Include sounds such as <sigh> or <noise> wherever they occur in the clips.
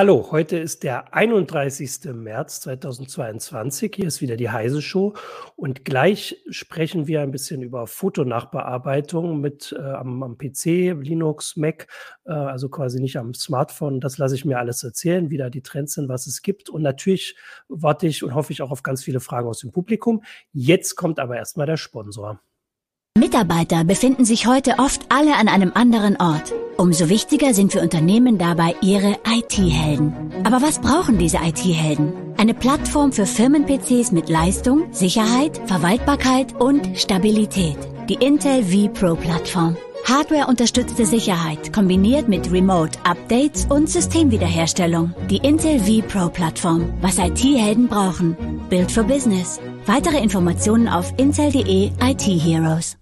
Hallo, heute ist der 31. März 2022. Hier ist wieder die Heise Show und gleich sprechen wir ein bisschen über Fotonachbearbeitung mit äh, am, am, PC, Linux, Mac, äh, also quasi nicht am Smartphone. Das lasse ich mir alles erzählen, wie da die Trends sind, was es gibt. Und natürlich warte ich und hoffe ich auch auf ganz viele Fragen aus dem Publikum. Jetzt kommt aber erstmal der Sponsor. Mitarbeiter befinden sich heute oft alle an einem anderen Ort. Umso wichtiger sind für Unternehmen dabei ihre IT-Helden. Aber was brauchen diese IT-Helden? Eine Plattform für Firmen-PCs mit Leistung, Sicherheit, Verwaltbarkeit und Stabilität. Die Intel vPro-Plattform. Hardware-unterstützte Sicherheit kombiniert mit Remote-Updates und Systemwiederherstellung. Die Intel vPro-Plattform. Was IT-Helden brauchen. Build for Business. Weitere Informationen auf intel.de IT Heroes.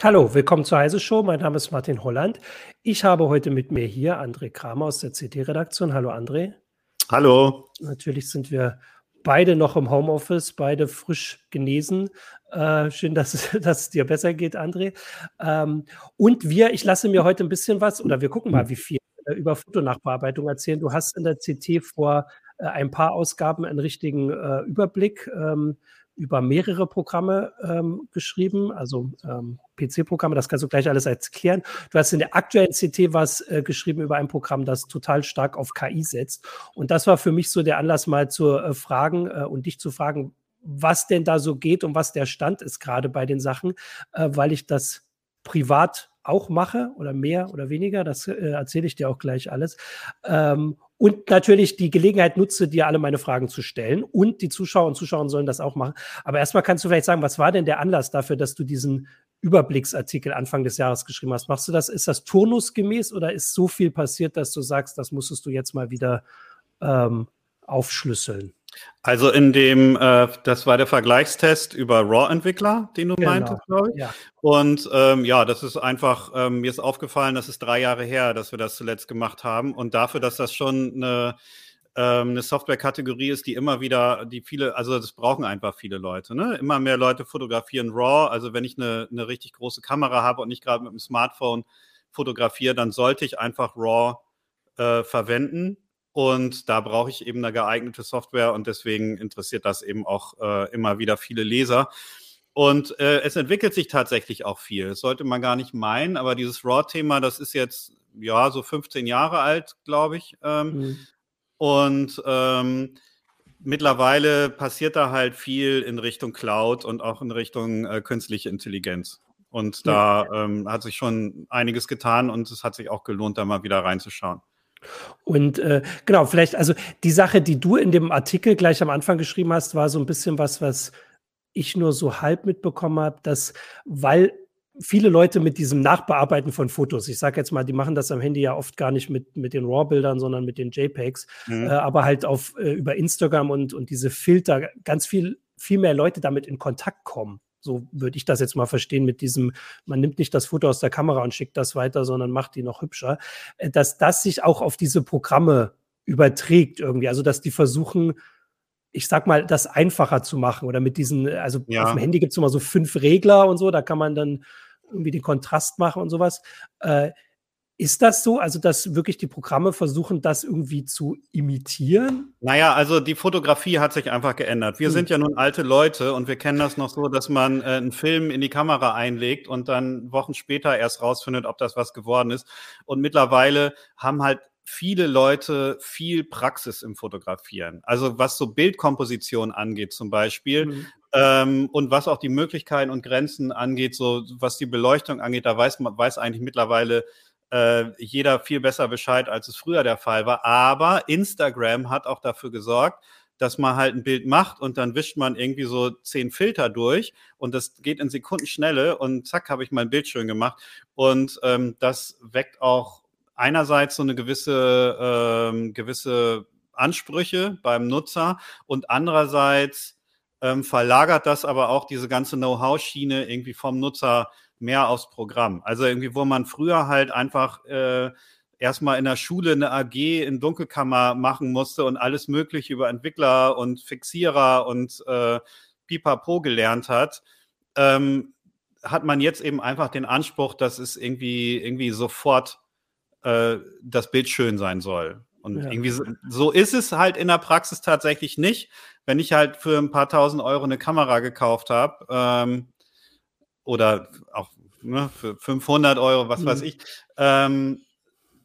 Hallo, willkommen zur Heise Show. Mein Name ist Martin Holland. Ich habe heute mit mir hier André Kramer aus der CT-Redaktion. Hallo André. Hallo. Natürlich sind wir beide noch im Homeoffice, beide frisch genesen. Äh, schön, dass, <laughs> dass es dir besser geht, André. Ähm, und wir, ich lasse mir heute ein bisschen was, oder wir gucken mal, wie viel äh, über Fotonachbearbeitung erzählen. Du hast in der CT vor äh, ein paar Ausgaben einen richtigen äh, Überblick ähm, über mehrere Programme ähm, geschrieben, also ähm, PC-Programme, das kannst du gleich alles erklären. Du hast in der aktuellen CT was äh, geschrieben über ein Programm, das total stark auf KI setzt. Und das war für mich so der Anlass, mal zu äh, fragen äh, und dich zu fragen, was denn da so geht und was der Stand ist gerade bei den Sachen, äh, weil ich das privat auch mache oder mehr oder weniger. Das äh, erzähle ich dir auch gleich alles. Ähm, und natürlich die Gelegenheit nutze, dir alle meine Fragen zu stellen. Und die Zuschauer und Zuschauerinnen sollen das auch machen. Aber erstmal kannst du vielleicht sagen, was war denn der Anlass dafür, dass du diesen Überblicksartikel Anfang des Jahres geschrieben hast? Machst du das, ist das turnusgemäß oder ist so viel passiert, dass du sagst, das musstest du jetzt mal wieder ähm, aufschlüsseln? Also in dem, äh, das war der Vergleichstest über RAW-Entwickler, den du genau. meintest, glaube ich. Ja. Und ähm, ja, das ist einfach, ähm, mir ist aufgefallen, das ist drei Jahre her, dass wir das zuletzt gemacht haben. Und dafür, dass das schon eine, ähm, eine Software-Kategorie ist, die immer wieder, die viele, also das brauchen einfach viele Leute. Ne? Immer mehr Leute fotografieren RAW. Also wenn ich eine, eine richtig große Kamera habe und nicht gerade mit dem Smartphone fotografiere, dann sollte ich einfach RAW äh, verwenden und da brauche ich eben eine geeignete Software und deswegen interessiert das eben auch äh, immer wieder viele Leser. Und äh, es entwickelt sich tatsächlich auch viel. Das sollte man gar nicht meinen, aber dieses RAW-Thema, das ist jetzt ja so 15 Jahre alt, glaube ich. Ähm, mhm. Und ähm, mittlerweile passiert da halt viel in Richtung Cloud und auch in Richtung äh, künstliche Intelligenz. Und da ja. ähm, hat sich schon einiges getan und es hat sich auch gelohnt, da mal wieder reinzuschauen. Und äh, genau, vielleicht, also die Sache, die du in dem Artikel gleich am Anfang geschrieben hast, war so ein bisschen was, was ich nur so halb mitbekommen habe, dass, weil viele Leute mit diesem Nachbearbeiten von Fotos, ich sage jetzt mal, die machen das am Handy ja oft gar nicht mit, mit den RAW-Bildern, sondern mit den JPEGs, mhm. äh, aber halt auf äh, über Instagram und, und diese Filter ganz viel, viel mehr Leute damit in Kontakt kommen. So würde ich das jetzt mal verstehen mit diesem, man nimmt nicht das Foto aus der Kamera und schickt das weiter, sondern macht die noch hübscher, äh, dass das sich auch auf diese Programme überträgt irgendwie. Also, dass die versuchen, ich sag mal, das einfacher zu machen oder mit diesen, also ja. auf dem Handy gibt es immer so fünf Regler und so, da kann man dann irgendwie den Kontrast machen und sowas. Äh, ist das so? Also, dass wirklich die Programme versuchen, das irgendwie zu imitieren? Naja, also die Fotografie hat sich einfach geändert. Wir hm. sind ja nun alte Leute und wir kennen das noch so, dass man äh, einen Film in die Kamera einlegt und dann Wochen später erst rausfindet, ob das was geworden ist. Und mittlerweile haben halt viele Leute viel Praxis im Fotografieren. Also was so Bildkomposition angeht zum Beispiel. Mhm. Ähm, und was auch die Möglichkeiten und Grenzen angeht, so was die Beleuchtung angeht, da weiß man weiß eigentlich mittlerweile äh, jeder viel besser Bescheid, als es früher der Fall war. Aber Instagram hat auch dafür gesorgt, dass man halt ein Bild macht und dann wischt man irgendwie so zehn Filter durch und das geht in Sekundenschnelle und zack, habe ich mein Bild schön gemacht. Und ähm, das weckt auch einerseits so eine gewisse, ähm, gewisse Ansprüche beim Nutzer und andererseits ähm, verlagert das aber auch diese ganze Know-how-Schiene irgendwie vom Nutzer mehr aufs Programm. Also irgendwie, wo man früher halt einfach äh, erstmal in der Schule eine AG in Dunkelkammer machen musste und alles Mögliche über Entwickler und Fixierer und äh, Pipapo gelernt hat, ähm, hat man jetzt eben einfach den Anspruch, dass es irgendwie, irgendwie sofort äh, das Bild schön sein soll. Und ja. irgendwie so, so, ist es halt in der Praxis tatsächlich nicht. Wenn ich halt für ein paar tausend Euro eine Kamera gekauft habe ähm, oder auch ne, für 500 Euro, was mhm. weiß ich, ähm,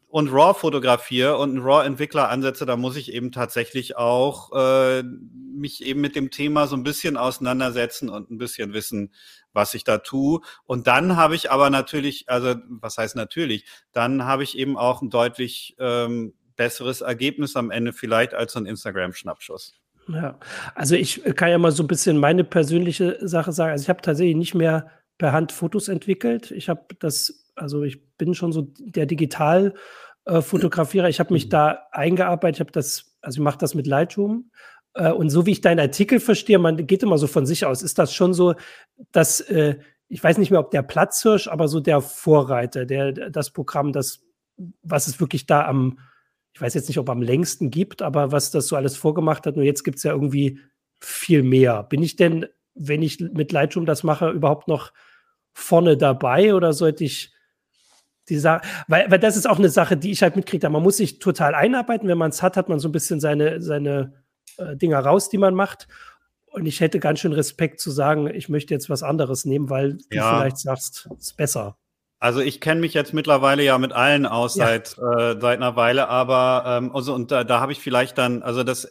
und RAW fotografiere und einen RAW-Entwickler ansetze, da muss ich eben tatsächlich auch äh, mich eben mit dem Thema so ein bisschen auseinandersetzen und ein bisschen wissen, was ich da tue. Und dann habe ich aber natürlich, also was heißt natürlich, dann habe ich eben auch ein deutlich ähm, besseres Ergebnis am Ende vielleicht als so ein Instagram-Schnappschuss. Ja, also ich kann ja mal so ein bisschen meine persönliche Sache sagen. Also ich habe tatsächlich nicht mehr per Hand Fotos entwickelt. Ich habe das, also ich bin schon so der Digital- äh. Ich habe mich da eingearbeitet, ich habe das, also ich mache das mit Lightroom. Äh, und so wie ich deinen Artikel verstehe, man geht immer so von sich aus, ist das schon so, dass äh, ich weiß nicht mehr, ob der Platzhirsch, aber so der Vorreiter, der das Programm, das, was es wirklich da am, ich weiß jetzt nicht, ob am längsten gibt, aber was das so alles vorgemacht hat. Nur jetzt gibt es ja irgendwie viel mehr. Bin ich denn, wenn ich mit Lightroom das mache, überhaupt noch vorne dabei oder sollte ich die Sache, weil, weil das ist auch eine Sache, die ich halt mitkriege. Man muss sich total einarbeiten. Wenn man es hat, hat man so ein bisschen seine, seine äh, Dinger raus, die man macht. Und ich hätte ganz schön Respekt zu sagen, ich möchte jetzt was anderes nehmen, weil du ja. vielleicht sagst, es ist besser. Also ich kenne mich jetzt mittlerweile ja mit allen aus ja. seit, äh, seit einer Weile, aber ähm, also und da, da habe ich vielleicht dann, also das,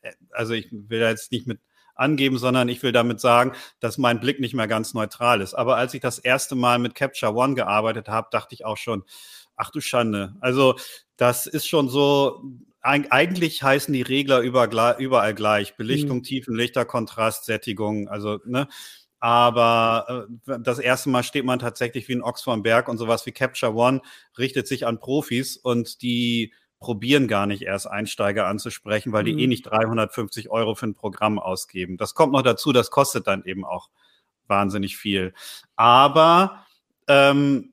äh, also ich will da jetzt nicht mit angeben, sondern ich will damit sagen, dass mein Blick nicht mehr ganz neutral ist. Aber als ich das erste Mal mit Capture One gearbeitet habe, dachte ich auch schon, ach du Schande. Also das ist schon so, eigentlich heißen die Regler überall gleich. Belichtung, mhm. Tiefenlichter, Kontrast, Sättigung, also, ne? Aber äh, das erste Mal steht man tatsächlich wie ein Ochs vom Berg und sowas wie Capture One richtet sich an Profis und die probieren gar nicht erst Einsteiger anzusprechen, weil die eh mhm. nicht 350 Euro für ein Programm ausgeben. Das kommt noch dazu, das kostet dann eben auch wahnsinnig viel. Aber ähm,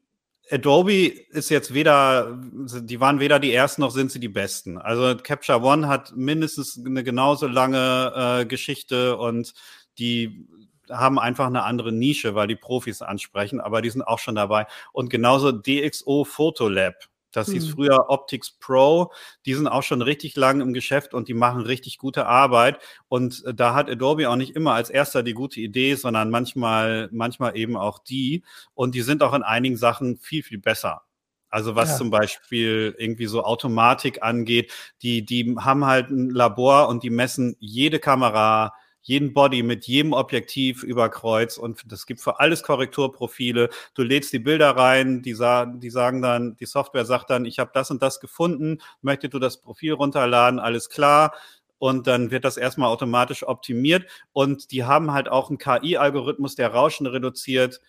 Adobe ist jetzt weder, die waren weder die ersten noch sind sie die besten. Also Capture One hat mindestens eine genauso lange äh, Geschichte und die haben einfach eine andere Nische, weil die Profis ansprechen, aber die sind auch schon dabei. Und genauso DxO Photolab das hieß mhm. früher Optics Pro. Die sind auch schon richtig lang im Geschäft und die machen richtig gute Arbeit. Und äh, da hat Adobe auch nicht immer als erster die gute Idee, sondern manchmal, manchmal eben auch die. Und die sind auch in einigen Sachen viel, viel besser. Also was ja. zum Beispiel irgendwie so Automatik angeht, die, die haben halt ein Labor und die messen jede Kamera, jeden Body mit jedem Objektiv über Kreuz und das gibt für alles Korrekturprofile. Du lädst die Bilder rein, die, sa die sagen dann, die Software sagt dann, ich habe das und das gefunden, möchtest du das Profil runterladen, alles klar und dann wird das erstmal automatisch optimiert. Und die haben halt auch einen KI-Algorithmus, der Rauschen reduziert.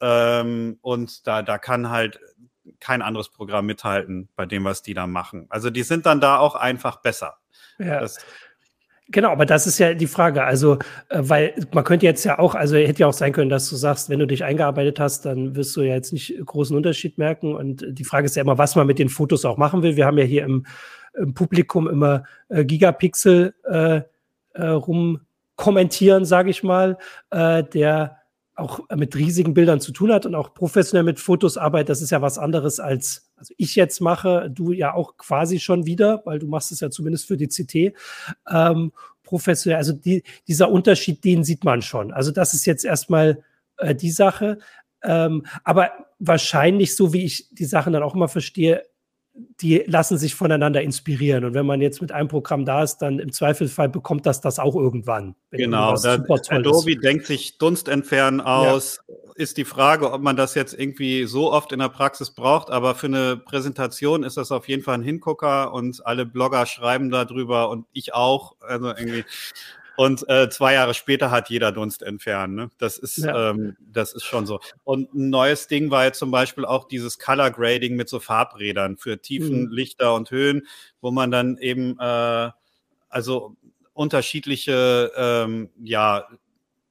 Ähm, und da, da kann halt kein anderes Programm mithalten bei dem, was die da machen. Also die sind dann da auch einfach besser. Ja. Das, Genau, aber das ist ja die Frage. Also, äh, weil man könnte jetzt ja auch, also hätte ja auch sein können, dass du sagst, wenn du dich eingearbeitet hast, dann wirst du ja jetzt nicht großen Unterschied merken. Und die Frage ist ja immer, was man mit den Fotos auch machen will. Wir haben ja hier im, im Publikum immer äh, Gigapixel äh, äh, rum kommentieren, sage ich mal, äh, der auch mit riesigen Bildern zu tun hat und auch professionell mit Fotos arbeitet. Das ist ja was anderes als also ich jetzt mache, du ja auch quasi schon wieder, weil du machst es ja zumindest für die CT, ähm, professionell. Also die, dieser Unterschied, den sieht man schon. Also das ist jetzt erstmal äh, die Sache. Ähm, aber wahrscheinlich, so wie ich die Sachen dann auch immer verstehe, die lassen sich voneinander inspirieren. Und wenn man jetzt mit einem Programm da ist, dann im Zweifelsfall bekommt das das auch irgendwann. Genau, Adobe ist. denkt sich Dunst entfernen aus. Ja. Ist die Frage, ob man das jetzt irgendwie so oft in der Praxis braucht, aber für eine Präsentation ist das auf jeden Fall ein Hingucker und alle Blogger schreiben darüber und ich auch. Also irgendwie. Und äh, zwei Jahre später hat jeder Dunst entfernt. Ne? Das ist, ja. ähm, das ist schon so. Und ein neues Ding war jetzt zum Beispiel auch dieses Color Grading mit so Farbrädern für Tiefen, mhm. Lichter und Höhen, wo man dann eben äh, also unterschiedliche ähm, ja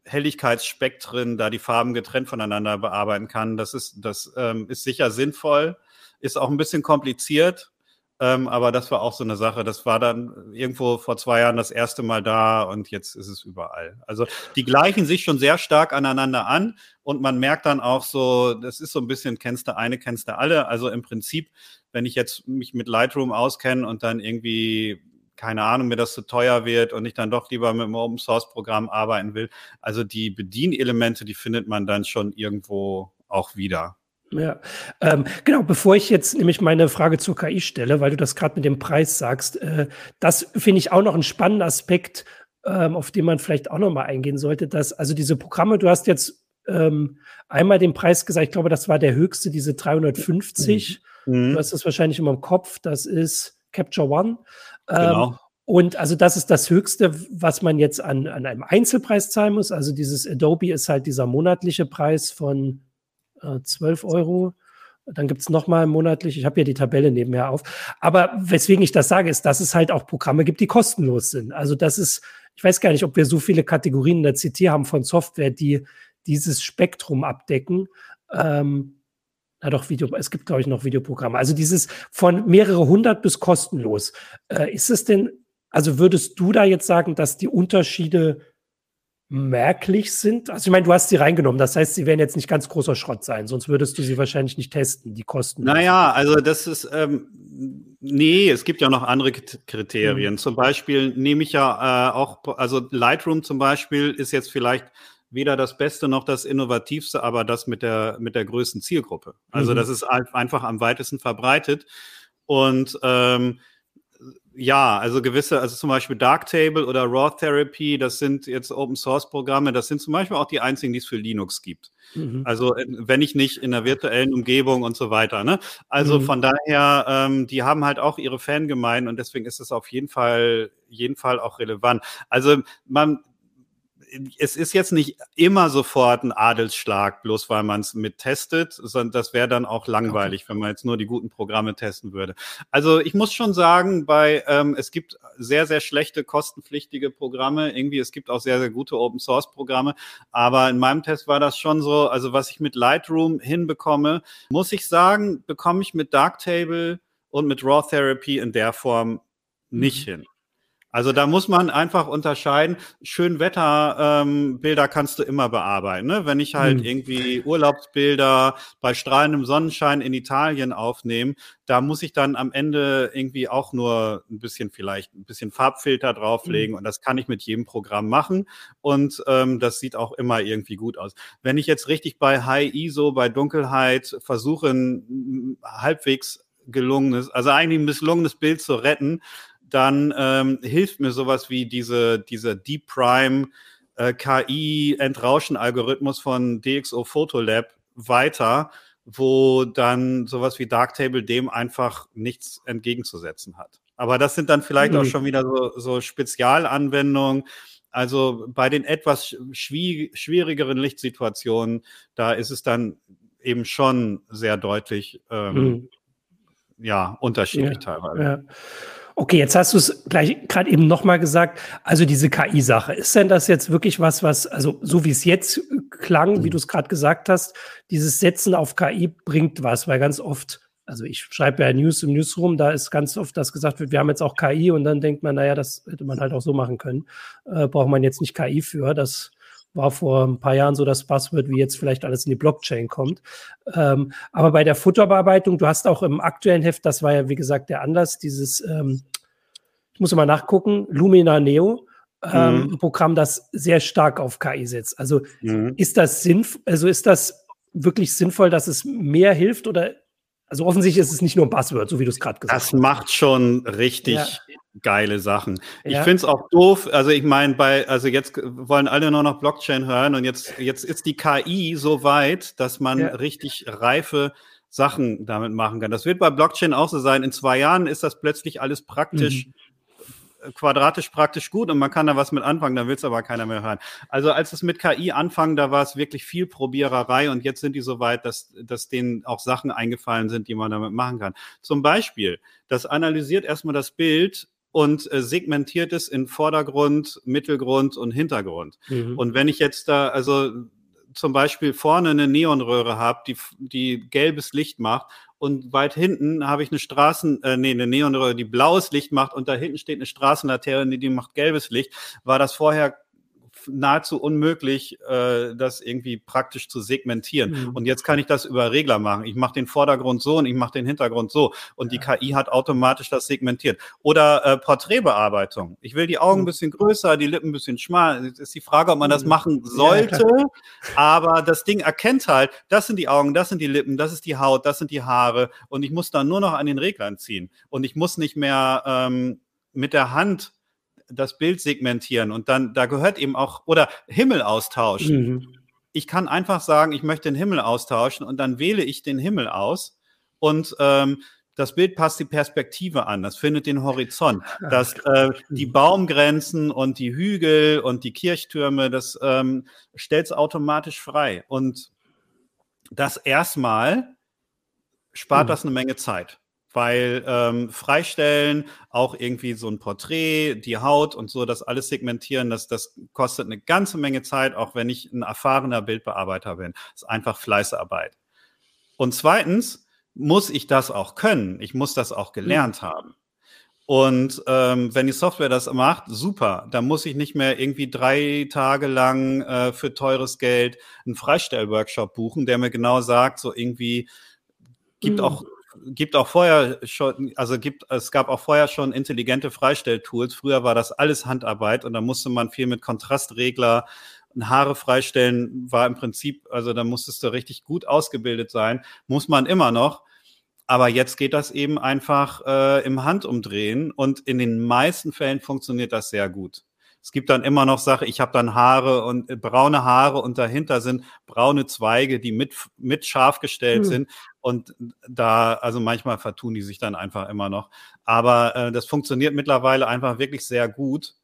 Helligkeitsspektren, da die Farben getrennt voneinander bearbeiten kann. Das ist, das ähm, ist sicher sinnvoll, ist auch ein bisschen kompliziert, Ähm, aber das war auch so eine Sache. Das war dann irgendwo vor zwei Jahren das erste Mal da und jetzt ist es überall. Also die gleichen sich schon sehr stark aneinander an und man merkt dann auch so, das ist so ein bisschen, kennst du eine, kennst du alle. Also im Prinzip, wenn ich jetzt mich mit Lightroom auskenne und dann irgendwie keine Ahnung, mir das zu teuer wird und ich dann doch lieber mit einem Open Source Programm arbeiten will. Also die Bedienelemente, die findet man dann schon irgendwo auch wieder. Ja, ähm, genau, bevor ich jetzt nämlich meine Frage zur KI stelle, weil du das gerade mit dem Preis sagst, äh, das finde ich auch noch ein spannender Aspekt, ähm, auf den man vielleicht auch noch mal eingehen sollte, dass also diese Programme, du hast jetzt ähm, einmal den Preis gesagt, ich glaube, das war der höchste, diese 350. Mhm. Du hast das wahrscheinlich immer im Kopf, das ist Capture One. Ähm, genau. Und also das ist das Höchste, was man jetzt an, an einem Einzelpreis zahlen muss. Also dieses Adobe ist halt dieser monatliche Preis von äh, 12 Euro. Dann gibt es nochmal monatlich, ich habe ja die Tabelle nebenher auf. Aber weswegen ich das sage, ist, dass es halt auch Programme gibt, die kostenlos sind. Also das ist, ich weiß gar nicht, ob wir so viele Kategorien in der CT haben von Software, die dieses Spektrum abdecken. Ähm, na doch, Video, es gibt, glaube ich, noch Videoprogramme. Also dieses von mehrere hundert bis kostenlos. Äh, ist es denn, also würdest du da jetzt sagen, dass die Unterschiede merklich sind? Also ich meine, du hast sie reingenommen, das heißt, sie werden jetzt nicht ganz großer Schrott sein, sonst würdest du sie wahrscheinlich nicht testen, die Kosten. Naja, also das ist, ähm, nee, es gibt ja noch andere Kriterien. Mhm. Zum Beispiel nehme ich ja äh, auch, also Lightroom zum Beispiel ist jetzt vielleicht weder das Beste noch das Innovativste, aber das mit der, mit der größten Zielgruppe. Also mhm. das ist einfach am weitesten verbreitet. Und ähm, ja, also gewisse, also zum Beispiel Darktable oder Raw Therapy, das sind jetzt Open Source Programme, das sind zum Beispiel auch die einzigen, die es für Linux gibt. Mhm. Also äh, wenn ich nicht in der virtuellen Umgebung und so weiter. Ne? Also mhm. von daher, ähm, die haben halt auch ihre Fangemeinden und deswegen ist es auf jeden Fall, jeden Fall auch relevant. Also man, es ist jetzt nicht immer sofort ein Adelsschlag, bloß weil man es mit testet, sondern das wäre dann auch langweilig, okay. wenn man jetzt nur die guten Programme testen würde. Also ich muss schon sagen, bei ähm, es gibt sehr, sehr schlechte kostenpflichtige Programme. Irgendwie, es gibt auch sehr, sehr gute Open Source Programme. Aber in meinem Test war das schon so, also was ich mit Lightroom hinbekomme, muss ich sagen, bekomme ich mit Darktable und mit Raw Therapy in der Form nicht mhm. hin. Also da muss man einfach unterscheiden. Schönwetterbilder ähm, kannst du immer bearbeiten. Ne? Wenn ich halt hm. irgendwie Urlaubsbilder bei strahlendem Sonnenschein in Italien aufnehme, da muss ich dann am Ende irgendwie auch nur ein bisschen vielleicht ein bisschen Farbfilter drauflegen hm. und das kann ich mit jedem Programm machen und ähm, das sieht auch immer irgendwie gut aus. Wenn ich jetzt richtig bei High ISO, bei Dunkelheit versuche, ein halbwegs gelungenes, also eigentlich ein misslungenes Bild zu retten, dann ähm, hilft mir sowas wie diese, dieser Deep Prime äh, KI-Entrauschen-Algorithmus von DxO Photolab weiter, wo dann sowas wie Darktable dem einfach nichts entgegenzusetzen hat. Aber das sind dann vielleicht mhm. auch schon wieder so, so Spezialanwendungen. Also bei den etwas schwierigeren Lichtsituationen, da ist es dann eben schon sehr deutlich, ähm, mhm. ja, unterschiedlich ja, teilweise. Ja. Okay, jetzt hast du es gleich gerade eben nochmal gesagt. Also diese KI-Sache, ist denn das jetzt wirklich was, was, also so wie es jetzt klang, wie mhm. du es gerade gesagt hast, dieses Setzen auf KI bringt was, weil ganz oft, also ich schreibe ja News im Newsroom, da ist ganz oft, dass gesagt wird, wir haben jetzt auch KI und dann denkt man, naja, das hätte man halt auch so machen können. Äh, braucht man jetzt nicht KI für. Das war vor ein paar Jahren so das Passwort, wie jetzt vielleicht alles in die Blockchain kommt. Ähm, aber bei der Futterbearbeitung, du hast auch im aktuellen Heft, das war ja wie gesagt der Anlass, dieses, ähm, ich muss mal nachgucken, Lumina Neo. Ähm, mhm. Programm, das sehr stark auf KI setzt. Also mhm. ist das sinnvoll, also ist das wirklich sinnvoll, dass es mehr hilft oder also offensichtlich ist es nicht nur ein Passwort, so wie du es gerade gesagt hast. Das macht schon richtig ja. geile Sachen. Ja. Ich finde es auch doof. Also ich meine, bei, also jetzt wollen alle nur noch Blockchain hören und jetzt, jetzt ist die KI so weit, dass man ja. richtig reife Sachen damit machen kann. Das wird bei Blockchain auch so sein. In zwei Jahren ist das plötzlich alles praktisch. Mhm quadratisch praktisch gut und man kann da was mit anfangen, da will es aber keiner mehr hören. Also als es mit KI anfangen, da war es wirklich viel Probiererei und jetzt sind die so weit, dass, dass denen auch Sachen eingefallen sind, die man damit machen kann. Zum Beispiel, das analysiert erstmal das Bild und äh, segmentiert es in Vordergrund, Mittelgrund und Hintergrund. Mhm. Und wenn ich jetzt da, also zum Beispiel vorne eine Neonröhre habe, die, die gelbes Licht macht und weit hinten habe ich eine Straßen, äh, nee, eine Neonröhre, die blaues Licht macht. Und da hinten steht eine Straßenlaterne, die macht gelbes Licht, war das vorher nahezu unmöglich, äh, das irgendwie praktisch zu segmentieren. Mhm. Und jetzt kann ich das über Regler machen. Ich mache den Vordergrund so und ich mache den Hintergrund so. Und ja. die KI hat automatisch das segmentiert. Oder äh, Porträtbearbeitung. Ich will die Augen mhm. ein bisschen größer, die Lippen ein bisschen schmal. Es ist die Frage, ob man das mhm. machen sollte. Ja, aber das Ding erkennt halt, das sind die Augen, das sind die Lippen, das ist die Haut, das sind die Haare. Und ich muss dann nur noch an den Reglern ziehen. Und ich muss nicht mehr ähm, mit der Hand das Bild segmentieren und dann, da gehört eben auch, oder Himmel austauschen. Mhm. Ich kann einfach sagen, ich möchte den Himmel austauschen und dann wähle ich den Himmel aus und ähm, das Bild passt die Perspektive an, das findet den Horizont, <laughs> das, äh, die Baumgrenzen und die Hügel und die Kirchtürme, das ähm, stellt es automatisch frei. Und das erstmal spart mhm. das eine Menge Zeit weil ähm, freistellen, auch irgendwie so ein Porträt, die Haut und so, das alles segmentieren, das, das kostet eine ganze Menge Zeit, auch wenn ich ein erfahrener Bildbearbeiter bin. Das ist einfach Fleißarbeit. Und zweitens muss ich das auch können. Ich muss das auch gelernt mhm. haben. Und ähm, wenn die Software das macht, super. Da muss ich nicht mehr irgendwie drei Tage lang äh, für teures Geld einen Freistellworkshop buchen, der mir genau sagt, so irgendwie gibt mhm. auch gibt auch vorher schon, also gibt, es gab auch vorher schon intelligente Freistelltools. Früher war das alles Handarbeit und da musste man viel mit Kontrastregler Haare freistellen, war im Prinzip, also da musstest du richtig gut ausgebildet sein, muss man immer noch. Aber jetzt geht das eben einfach äh, im Handumdrehen und in den meisten Fällen funktioniert das sehr gut. Es gibt dann immer noch Sache, ich habe dann Haare und äh, braune Haare und dahinter sind braune Zweige, die mit, mit scharf gestellt mhm. sind. Und da, also manchmal vertun die sich dann einfach immer noch. Aber äh, das funktioniert mittlerweile einfach wirklich sehr gut.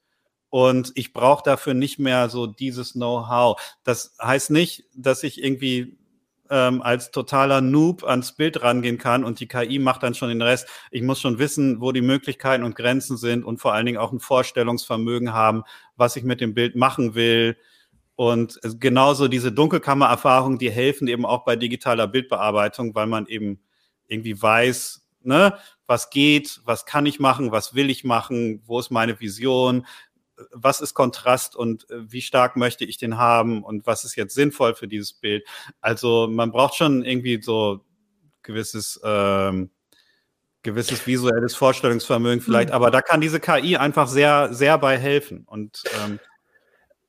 Und ich brauche dafür nicht mehr so dieses Know-how. Das heißt nicht, dass ich irgendwie ähm, als totaler Noob ans Bild rangehen kann und die KI macht dann schon den Rest. Ich muss schon wissen, wo die Möglichkeiten und Grenzen sind und vor allen Dingen auch ein Vorstellungsvermögen haben, was ich mit dem Bild machen will. Und genauso diese Dunkelkammererfahrungen, die helfen eben auch bei digitaler Bildbearbeitung, weil man eben irgendwie weiß, ne, was geht, was kann ich machen, was will ich machen, wo ist meine Vision, was ist Kontrast und äh, wie stark möchte ich den haben und was ist jetzt sinnvoll für dieses Bild. Also man braucht schon irgendwie so gewisses ähm, gewisses visuelles Vorstellungsvermögen vielleicht, mhm. aber da kann diese KI einfach sehr, sehr bei helfen. Und ähm,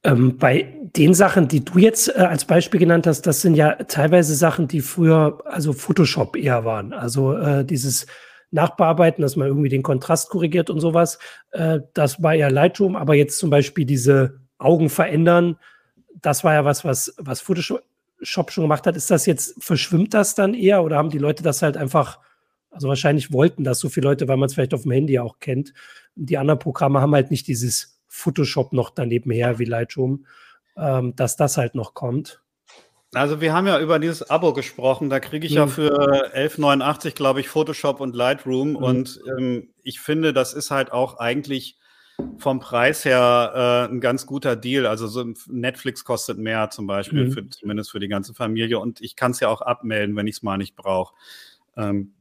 ähm, bei den Sachen, die du jetzt äh, als Beispiel genannt hast, das sind ja teilweise Sachen, die früher also Photoshop eher waren. Also äh, dieses nachbearbeiten, dass man irgendwie den Kontrast korrigiert und sowas. Äh, das war ja Lightroom, aber jetzt zum Beispiel diese Augen verändern, das war ja was, was, was Photoshop schon gemacht hat. Ist das jetzt, verschwimmt das dann eher oder haben die Leute das halt einfach, also wahrscheinlich wollten das so viele Leute, weil man es vielleicht auf dem Handy auch kennt. Die anderen Programme haben halt nicht dieses Photoshop noch daneben her wie Lightroom, ähm, dass das halt noch kommt. Also wir haben ja über dieses Abo gesprochen. Da kriege ich mhm. ja für 11,89 glaube ich Photoshop und Lightroom. Mhm. Und ähm, ich finde, das ist halt auch eigentlich vom Preis her äh, ein ganz guter Deal. Also so Netflix kostet mehr zum Beispiel, mhm. für, zumindest für die ganze Familie. Und ich kann es ja auch abmelden, wenn ich es mal nicht brauche. Ähm,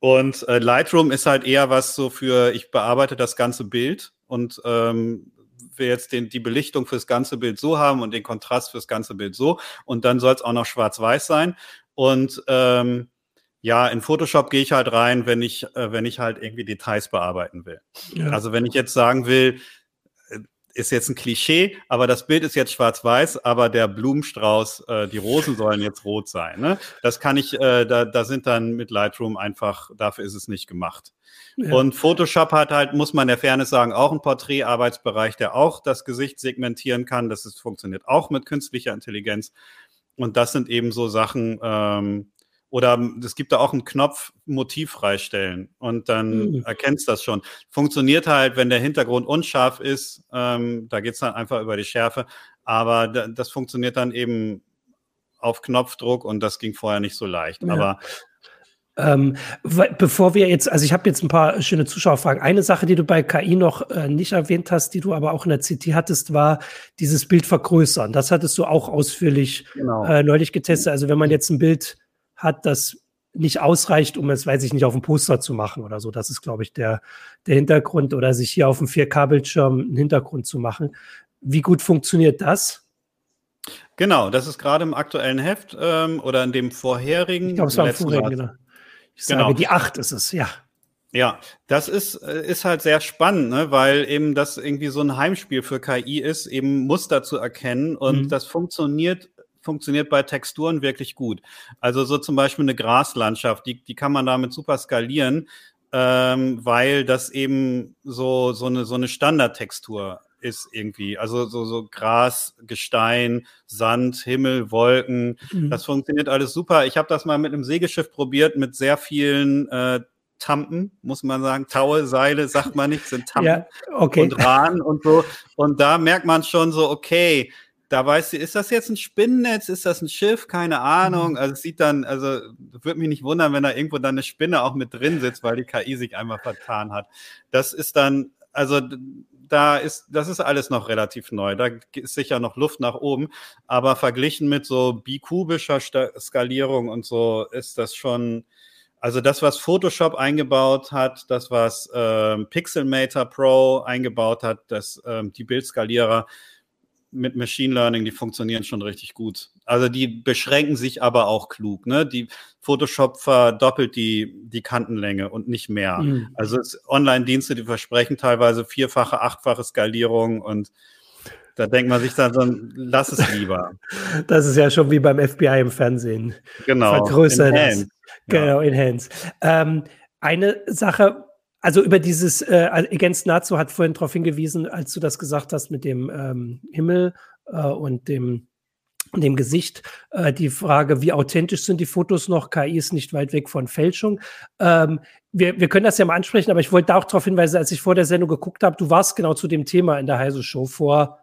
und äh, Lightroom ist halt eher was so für, ich bearbeite das ganze Bild und ähm, wir jetzt den, die Belichtung fürs ganze Bild so haben und den Kontrast fürs ganze Bild so. Und dann soll es auch noch schwarz-weiß sein. Und ähm, ja, in Photoshop gehe ich halt rein, wenn ich, äh, wenn ich halt irgendwie Details bearbeiten will. Ja. Also wenn ich jetzt sagen will, ist jetzt ein Klischee, aber das Bild ist jetzt schwarz-weiß, aber der Blumenstrauß, äh, die Rosen sollen jetzt rot sein. Ne? Das kann ich, äh, da, da sind dann mit Lightroom einfach, dafür ist es nicht gemacht. Und Photoshop hat halt, muss man der Fairness sagen, auch einen Porträtarbeitsbereich, der auch das Gesicht segmentieren kann. Das ist, funktioniert auch mit künstlicher Intelligenz. Und das sind eben so Sachen, ähm, oder es gibt da auch einen Knopf Motiv freistellen und dann mhm. erkennst das schon. Funktioniert halt, wenn der Hintergrund unscharf ist, ähm, da geht's dann einfach über die Schärfe. Aber das funktioniert dann eben auf Knopfdruck und das ging vorher nicht so leicht. Ja. Aber Ähm, bevor wir jetzt, also ich habe jetzt ein paar schöne Zuschauerfragen. Eine Sache, die du bei KI noch äh, nicht erwähnt hast, die du aber auch in der CT hattest, war dieses Bild vergrößern. Das hattest du auch ausführlich genau. äh, neulich getestet. Also wenn man jetzt ein Bild hat, das nicht ausreicht, um es, weiß ich nicht, auf dem Poster zu machen oder so. Das ist, glaube ich, der, der Hintergrund oder sich hier auf dem 4K-Bildschirm einen Hintergrund zu machen. Wie gut funktioniert das? Genau, das ist gerade im aktuellen Heft ähm, oder in dem vorherigen. Ich glaube, es war im vorherigen, genau. Ich sage, genau. die 8 ist es, ja. Ja, das ist, äh, ist halt sehr spannend, ne? weil eben das irgendwie so ein Heimspiel für KI ist, eben Muster zu erkennen und mhm. das funktioniert funktioniert bei Texturen wirklich gut. Also so zum Beispiel eine Graslandschaft, die, die kann man damit super skalieren, ähm, weil das eben so, so eine, so eine Standardtextur ist irgendwie. Also so, so Gras, Gestein, Sand, Himmel, Wolken. Mhm. Das funktioniert alles super. Ich habe das mal mit einem Segelschiff probiert, mit sehr vielen äh, Tampen, muss man sagen. Taue, Seile, sagt man nicht, sind <laughs> Tampen ja, okay. und Rahn und so. Und da merkt man schon so, okay, da weißt du, ist das jetzt ein Spinnennetz, ist das ein Schiff, keine Ahnung. Mhm. Also es sieht dann, also würde mich nicht wundern, wenn da irgendwo dann eine Spinne auch mit drin sitzt, weil die KI sich einmal vertan hat. Das ist dann, also da ist, das ist alles noch relativ neu. Da ist sicher noch Luft nach oben. Aber verglichen mit so bikubischer Skalierung und so ist das schon, also das, was Photoshop eingebaut hat, das, was ähm, Pixelmator Pro eingebaut hat, das, ähm, die Bildskalierer, mit Machine Learning, die funktionieren schon richtig gut. Also die beschränken sich aber auch klug. Ne? Die Photoshop verdoppelt die, die Kantenlänge und nicht mehr. Mhm. Also Online-Dienste, die versprechen teilweise vierfache, achtfache Skalierung und da denkt man sich dann so, lass es lieber. <laughs> Das ist ja schon wie beim FBI im Fernsehen. Genau. Vergrößern. Enhance. Genau, ja. Enhance. Ähm, eine Sache, also über dieses, äh, Against Nazo hat vorhin darauf hingewiesen, als du das gesagt hast mit dem ähm, Himmel äh, und dem, dem Gesicht, äh, die Frage, wie authentisch sind die Fotos noch? KI ist nicht weit weg von Fälschung. Ähm, wir, wir können das ja mal ansprechen, aber ich wollte da auch darauf hinweisen, als ich vor der Sendung geguckt habe, du warst genau zu dem Thema in der Heise Show vor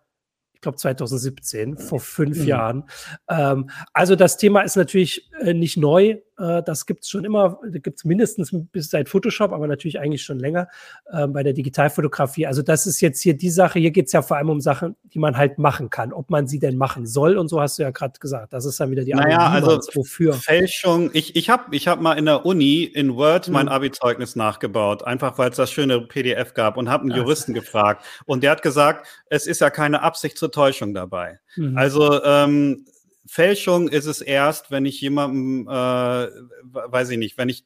glaube 2017, vor fünf mhm. Jahren. Ähm, also das Thema ist natürlich äh, nicht neu. Äh, das gibt es schon immer, gibt es mindestens bis seit Photoshop, aber natürlich eigentlich schon länger äh, bei der Digitalfotografie. Also das ist jetzt hier die Sache, hier geht es ja vor allem um Sachen, die man halt machen kann. Ob man sie denn machen soll und so hast du ja gerade gesagt. Das ist dann wieder die naja, Arbeit, also wofür. Fälschung, ich, ich habe ich hab mal in der Uni in Word mhm. mein Abi-Zeugnis nachgebaut, einfach weil es das schöne PDF gab und habe einen Juristen gefragt. Und der hat gesagt, es ist ja keine Absicht zur Täuschung dabei. Mhm. Also ähm, Fälschung ist es erst, wenn ich jemandem, äh, weiß ich nicht, wenn ich,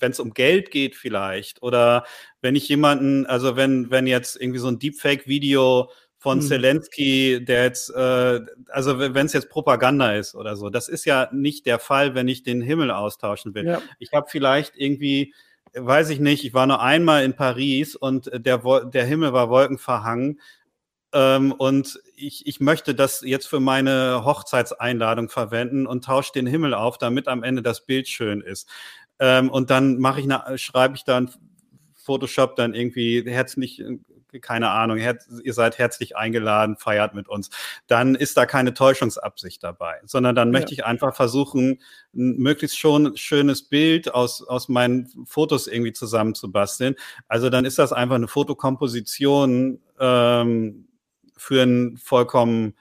wenn es um Geld geht vielleicht oder wenn ich jemanden, also wenn wenn jetzt irgendwie so ein Deepfake-Video von mhm. Zelensky, der jetzt, äh, also wenn es jetzt Propaganda ist oder so, das ist ja nicht der Fall, wenn ich den Himmel austauschen will. Ja. Ich habe vielleicht irgendwie weiß ich nicht, ich war nur einmal in Paris und der, der Himmel war wolkenverhangen. Ähm, und ich, ich möchte das jetzt für meine Hochzeitseinladung verwenden und tausche den Himmel auf, damit am Ende das Bild schön ist. Ähm, und dann mache ich, eine, schreibe ich dann Photoshop dann irgendwie herzlich, keine Ahnung, her, ihr seid herzlich eingeladen, feiert mit uns. Dann ist da keine Täuschungsabsicht dabei, sondern dann ja. möchte ich einfach versuchen, ein möglichst schon schönes Bild aus, aus meinen Fotos irgendwie zusammenzubasteln. Also dann ist das einfach eine Fotokomposition, ähm, für einen vollkommen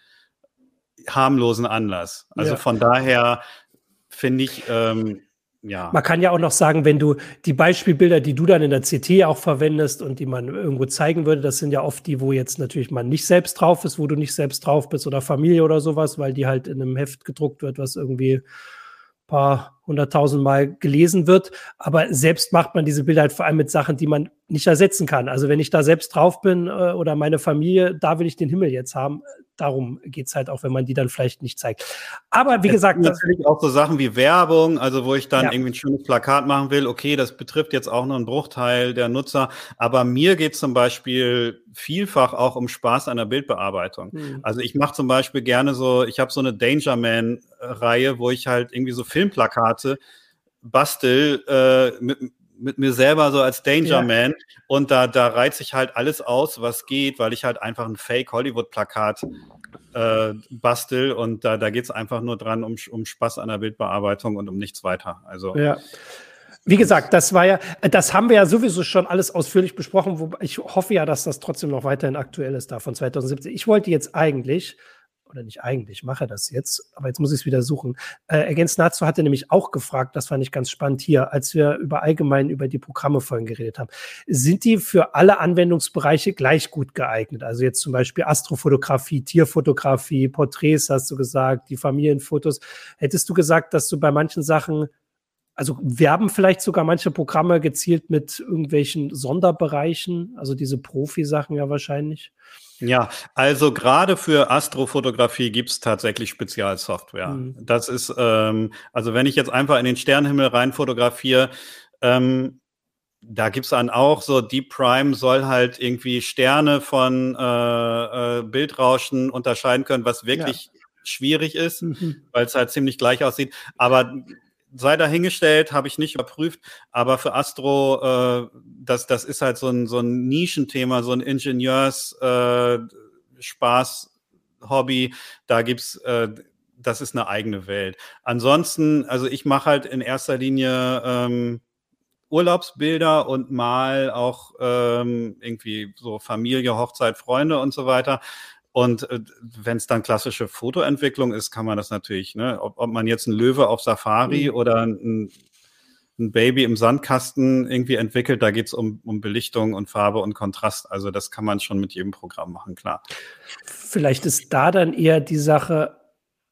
harmlosen Anlass. Also ja. von daher finde ich, ähm, ja. Man kann ja auch noch sagen, wenn du die Beispielbilder, die du dann in der CT auch verwendest und die man irgendwo zeigen würde, das sind ja oft die, wo jetzt natürlich man nicht selbst drauf ist, wo du nicht selbst drauf bist oder Familie oder sowas, weil die halt in einem Heft gedruckt wird, was irgendwie paar hunderttausend Mal gelesen wird. Aber selbst macht man diese Bilder halt vor allem mit Sachen, die man nicht ersetzen kann. Also wenn ich da selbst drauf bin äh, oder meine Familie, da will ich den Himmel jetzt haben darum geht es halt auch, wenn man die dann vielleicht nicht zeigt. Aber wie es gesagt. Natürlich auch so Sachen wie Werbung, also wo ich dann ja. irgendwie ein schönes Plakat machen will. Okay, das betrifft jetzt auch nur einen Bruchteil der Nutzer. Aber mir geht zum Beispiel vielfach auch um Spaß an der Bildbearbeitung. Mhm. Also ich mache zum Beispiel gerne so, ich habe so eine Danger Man-Reihe, wo ich halt irgendwie so Filmplakate bastel äh, mit, mit mir selber so als Danger Man ja. und da, da reizt sich halt alles aus, was geht, weil ich halt einfach ein Fake-Hollywood-Plakat äh, bastel und da, da geht es einfach nur dran um, um Spaß an der Bildbearbeitung und um nichts weiter. Also ja. Wie gesagt, das war ja, das haben wir ja sowieso schon alles ausführlich besprochen. Wobei ich hoffe ja, dass das trotzdem noch weiterhin aktuell ist, da von 2017. Ich wollte jetzt eigentlich, oder nicht eigentlich, mache das jetzt, aber jetzt muss ich es wieder suchen. Äh, Ergänzt dazu hatte nämlich auch gefragt, das fand ich ganz spannend hier, als wir über allgemein über die Programme vorhin geredet haben. Sind die für alle Anwendungsbereiche gleich gut geeignet? Also jetzt zum Beispiel Astrofotografie, Tierfotografie, Porträts hast du gesagt, die Familienfotos. Hättest du gesagt, dass du bei manchen Sachen also werben vielleicht sogar manche Programme gezielt mit irgendwelchen Sonderbereichen, also diese Profi-Sachen ja wahrscheinlich. Ja, also gerade für Astrofotografie gibt es tatsächlich Spezialsoftware. Mhm. Das ist, ähm, also wenn ich jetzt einfach in den Sternenhimmel rein fotografiere, ähm, da gibt es dann auch so, Deep Prime soll halt irgendwie Sterne von äh, äh, Bildrauschen unterscheiden können, was wirklich ja. schwierig ist, mhm. weil es halt ziemlich gleich aussieht. Aber sei dahingestellt, habe ich nicht überprüft, aber für Astro, äh, das, das ist halt so ein, so ein Nischenthema, so ein Ingenieurs äh, Spaß, Hobby, da gibt's äh, das ist eine eigene Welt. Ansonsten, also ich mache halt in erster Linie ähm, Urlaubsbilder und mal auch ähm, irgendwie so Familie, Hochzeit, Freunde und so weiter. Und äh, wenn es dann klassische Fotoentwicklung ist, kann man das natürlich, ne? ob, ob man jetzt ein Löwe auf Safari mhm. oder ein, ein, Baby im Sandkasten irgendwie entwickelt, da geht es um, um Belichtung und Farbe und Kontrast. Also das kann man schon mit jedem Programm machen, klar. Vielleicht ist da dann eher die Sache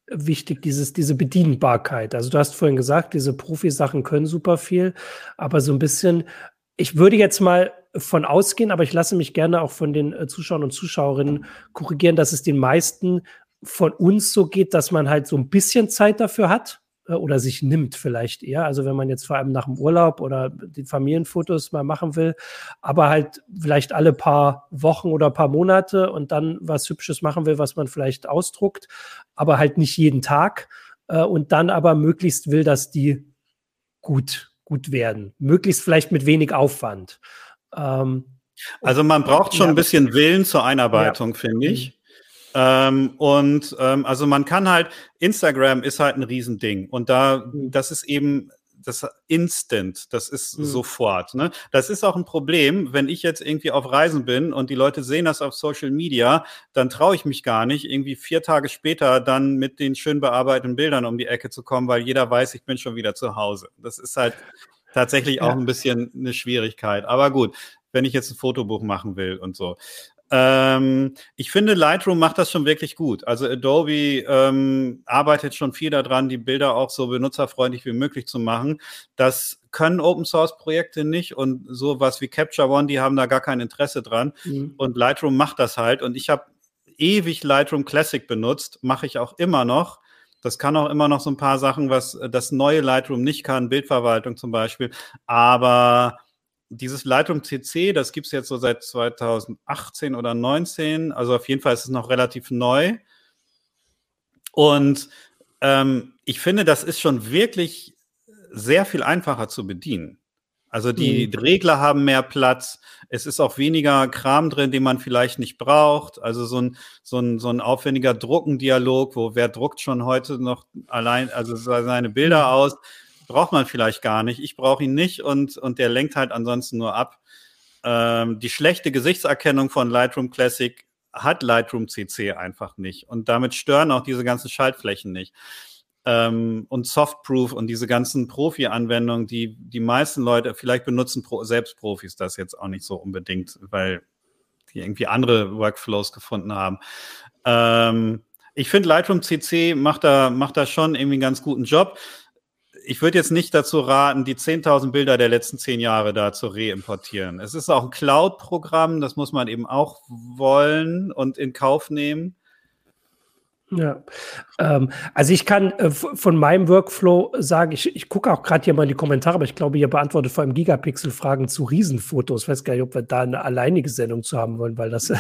wichtig, dieses, diese Bedienbarkeit. Also du hast vorhin gesagt, diese Profisachen können super viel, aber so ein bisschen, ich würde jetzt mal von ausgehen, aber ich lasse mich gerne auch von den äh, Zuschauern und Zuschauerinnen korrigieren, dass es den meisten von uns so geht, dass man halt so ein bisschen Zeit dafür hat äh, oder sich nimmt vielleicht eher. Also wenn man jetzt vor allem nach dem Urlaub oder die Familienfotos mal machen will, aber halt vielleicht alle paar Wochen oder paar Monate und dann was Hübsches machen will, was man vielleicht ausdruckt, aber halt nicht jeden Tag äh, und dann aber möglichst will, dass die gut gut werden, möglichst vielleicht mit wenig Aufwand. Ähm, also man braucht schon ein bisschen Willen zur Einarbeitung, ja. finde ich. Mhm. Ähm, und ähm, also man kann halt, Instagram ist halt ein Riesending. Und da, mhm. das ist eben das Instant, das ist mhm. sofort. Ne? Das ist auch ein Problem, wenn ich jetzt irgendwie auf Reisen bin und die Leute sehen das auf Social Media, dann traue ich mich gar nicht, irgendwie vier Tage später dann mit den schön bearbeiteten Bildern um die Ecke zu kommen, weil jeder weiß, ich bin schon wieder zu Hause. Das ist halt tatsächlich auch ja. ein bisschen eine Schwierigkeit. Aber gut, wenn ich jetzt ein Fotobuch machen will und so. Ähm, ich finde, Lightroom macht das schon wirklich gut. Also Adobe ähm, arbeitet schon viel daran, die Bilder auch so benutzerfreundlich wie möglich zu machen. Das können Open Source Projekte nicht und sowas wie Capture One, die haben da gar kein Interesse dran. Mhm. Und Lightroom macht das halt. Und ich habe ewig Lightroom Classic benutzt, mache ich auch immer noch. Das kann auch immer noch so ein paar Sachen, was das neue Lightroom nicht kann, Bildverwaltung zum Beispiel. Aber dieses Lightroom CC, das gibt es jetzt so seit 2018 oder 2019. Also auf jeden Fall ist es noch relativ neu. Und ähm, ich finde, das ist schon wirklich sehr viel einfacher zu bedienen. Also die mhm. Regler haben mehr Platz. Es ist auch weniger Kram drin, den man vielleicht nicht braucht. Also so ein, so ein, so ein aufwendiger Druckendialog, wo wer druckt schon heute noch allein, also seine Bilder mhm. aus, braucht man vielleicht gar nicht. Ich brauche ihn nicht und, und der lenkt halt ansonsten nur ab. Ähm, die schlechte Gesichtserkennung von Lightroom Classic hat Lightroom CC einfach nicht. Und damit stören auch diese ganzen Schaltflächen nicht ähm, und Softproof und diese ganzen Profi-Anwendungen, die die meisten Leute, vielleicht benutzen Pro selbst Profis das jetzt auch nicht so unbedingt, weil die irgendwie andere Workflows gefunden haben. Ähm, ich finde, Lightroom CC macht da, macht da schon irgendwie einen ganz guten Job. Ich würde jetzt nicht dazu raten, die 10.000 Bilder der letzten zehn Jahre da zu reimportieren. Es ist auch ein Cloud-Programm, das muss man eben auch wollen und in Kauf nehmen. Ja, ähm, also ich kann äh, von meinem Workflow sagen, ich, ich gucke auch gerade hier mal in die Kommentare, aber ich glaube, ihr beantwortet vor allem Gigapixel-Fragen zu Riesenfotos. Ich weiß gar nicht, ob wir da eine alleinige Sendung zu haben wollen, weil das äh,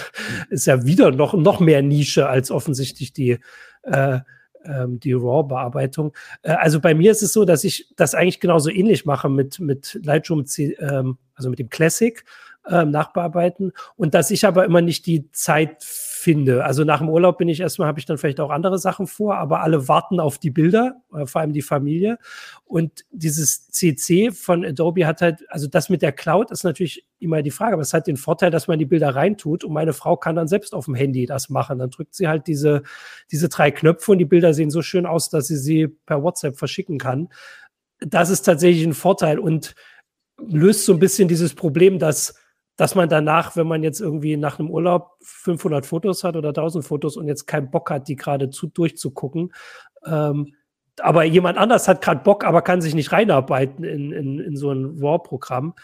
ist ja wieder noch, noch mehr Nische als offensichtlich die, äh, ähm, die RAW-Bearbeitung. Äh, also bei mir ist es so, dass ich das eigentlich genauso ähnlich mache mit, mit Lightroom, ähm, also mit dem Classic äh, nachbearbeiten und dass ich aber immer nicht die Zeit finde. Also nach dem Urlaub bin ich erstmal, habe ich dann vielleicht auch andere Sachen vor, aber alle warten auf die Bilder, äh, vor allem die Familie. Und dieses CC von Adobe hat halt, also das mit der Cloud ist natürlich immer die Frage, aber es hat den Vorteil, dass man die Bilder reintut und meine Frau kann dann selbst auf dem Handy das machen. Dann drückt sie halt diese, diese drei Knöpfe und die Bilder sehen so schön aus, dass sie sie per WhatsApp verschicken kann. Das ist tatsächlich ein Vorteil und löst so ein bisschen dieses Problem, dass dass man danach, wenn man jetzt irgendwie nach einem Urlaub 500 Fotos hat oder 1000 Fotos und jetzt keinen Bock hat, die gerade zu durchzugucken, ähm, aber jemand anders hat gerade Bock, aber kann sich nicht reinarbeiten in, in, in so ein RAW-Programm.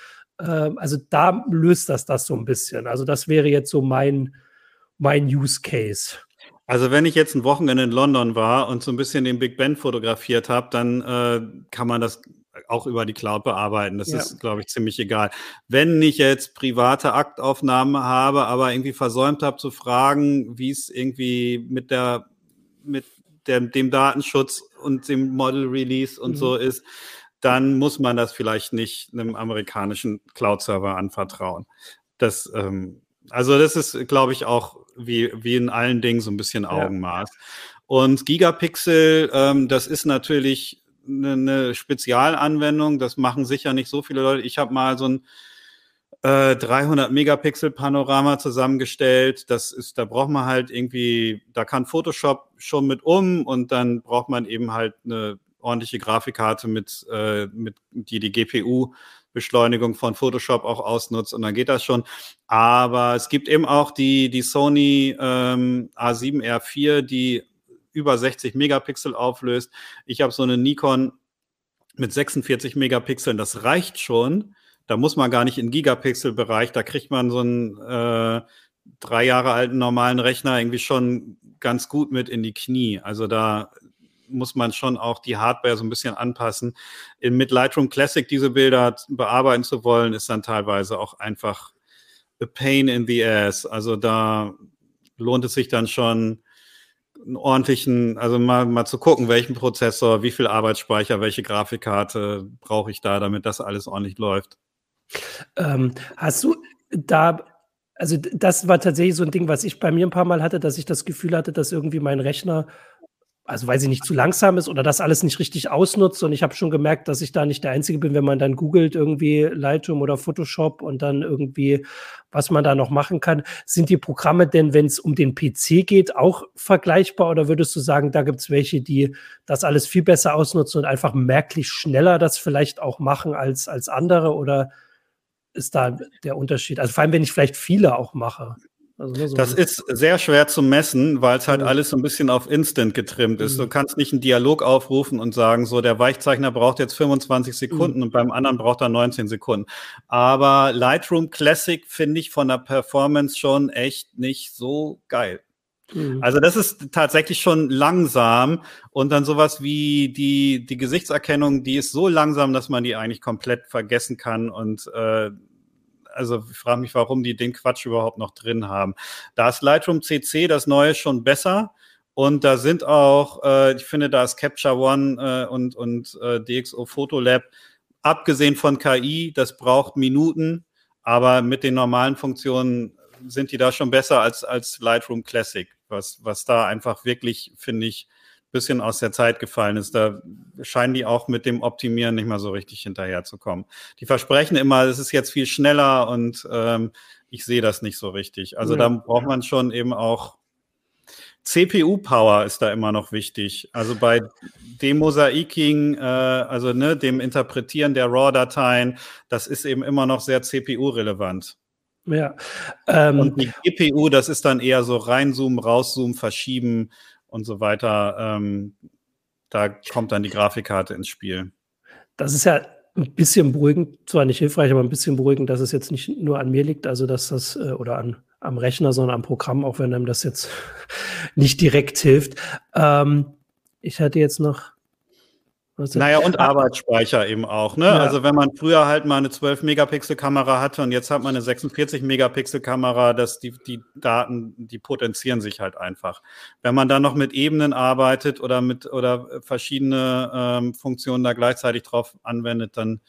Ähm, also da löst das das so ein bisschen. Also das wäre jetzt so mein, mein Use Case. Also wenn ich jetzt ein Wochenende in London war und so ein bisschen den Big Ben fotografiert habe, dann äh, kann man das auch über die Cloud bearbeiten. Das ja. ist, glaube ich, ziemlich egal. Wenn ich jetzt private Aktaufnahmen habe, aber irgendwie versäumt habe zu fragen, wie es irgendwie mit der, mit der, dem Datenschutz und dem Model Release und mhm. so ist, dann muss man das vielleicht nicht einem amerikanischen Cloud-Server anvertrauen. Das, ähm, also das ist, glaube ich, auch wie, wie in allen Dingen so ein bisschen Augenmaß. Ja. Und Gigapixel, ähm, das ist natürlich eine Spezialanwendung. Das machen sicher nicht so viele Leute. Ich habe mal so ein äh, 300 Megapixel Panorama zusammengestellt. Das ist, da braucht man halt irgendwie, da kann Photoshop schon mit um und dann braucht man eben halt eine ordentliche Grafikkarte mit, äh, mit die die GPU Beschleunigung von Photoshop auch ausnutzt und dann geht das schon. Aber es gibt eben auch die, die Sony ähm, A7R4, die über 60 Megapixel auflöst. Ich habe so eine Nikon mit 46 Megapixeln, das reicht schon. Da muss man gar nicht in Gigapixel-Bereich, da kriegt man so einen äh, drei Jahre alten normalen Rechner irgendwie schon ganz gut mit in die Knie. Also da muss man schon auch die Hardware so ein bisschen anpassen. Mit Lightroom Classic diese Bilder bearbeiten zu wollen, ist dann teilweise auch einfach a pain in the ass. Also da lohnt es sich dann schon, einen ordentlichen, also mal, mal zu gucken, welchen Prozessor, wie viel Arbeitsspeicher, welche Grafikkarte brauche ich da, damit das alles ordentlich läuft. Ähm, hast du da, also das war tatsächlich so ein Ding, was ich bei mir ein paar Mal hatte, dass ich das Gefühl hatte, dass irgendwie mein Rechner also weil sie nicht zu langsam ist oder das alles nicht richtig ausnutzt. Und ich habe schon gemerkt, dass ich da nicht der Einzige bin, wenn man dann googelt, irgendwie Lightroom oder Photoshop und dann irgendwie, was man da noch machen kann. Sind die Programme denn, wenn es um den PC geht, auch vergleichbar? Oder würdest du sagen, da gibt es welche, die das alles viel besser ausnutzen und einfach merklich schneller das vielleicht auch machen als, als andere? Oder ist da der Unterschied? Also vor allem, wenn ich vielleicht viele auch mache. Also so das ist sehr schwer zu messen, weil es halt mhm. alles so ein bisschen auf Instant getrimmt ist. Mhm. Du kannst nicht einen Dialog aufrufen und sagen, so der Weichzeichner braucht jetzt 25 Sekunden mhm. und beim anderen braucht er 19 Sekunden. Aber Lightroom Classic finde ich von der Performance schon echt nicht so geil. Mhm. Also das ist tatsächlich schon langsam und dann sowas wie die, die Gesichtserkennung, die ist so langsam, dass man die eigentlich komplett vergessen kann und äh, also ich frage mich, warum die den Quatsch überhaupt noch drin haben. Da ist Lightroom CC, das neue, schon besser. Und da sind auch, äh, ich finde, da ist Capture One äh, und, und äh, DxO Photolab, abgesehen von KI, das braucht Minuten, aber mit den normalen Funktionen sind die da schon besser als, als Lightroom Classic, was, was da einfach wirklich, finde ich, bisschen aus der Zeit gefallen ist. Da scheinen die auch mit dem Optimieren nicht mal so richtig hinterherzukommen. Die versprechen immer, es ist jetzt viel schneller und ähm, ich sehe das nicht so richtig. Also ja. da braucht man schon eben auch CPU-Power ist da immer noch wichtig. Also bei dem Mosaiking, äh, also ne, dem Interpretieren der RAW-Dateien, das ist eben immer noch sehr CPU-relevant. Ja. Ähm, und die GPU, das ist dann eher so reinzoomen, rauszoomen, verschieben und so weiter. Ähm, da kommt dann die Grafikkarte ins Spiel. Das ist ja ein bisschen beruhigend, zwar nicht hilfreich, aber ein bisschen beruhigend, dass es jetzt nicht nur an mir liegt, also dass das äh, oder an am Rechner, sondern am Programm, auch wenn einem das jetzt <laughs> nicht direkt hilft. Ähm, ich hatte jetzt noch naja, und Arbeitsspeicher eben auch. Ne? Ja. Also wenn man früher halt mal eine 12-Megapixel-Kamera hatte und jetzt hat man eine 46-Megapixel-Kamera, dass die, die Daten, die potenzieren sich halt einfach. Wenn man dann noch mit Ebenen arbeitet oder mit oder verschiedene ähm, Funktionen da gleichzeitig drauf anwendet, dann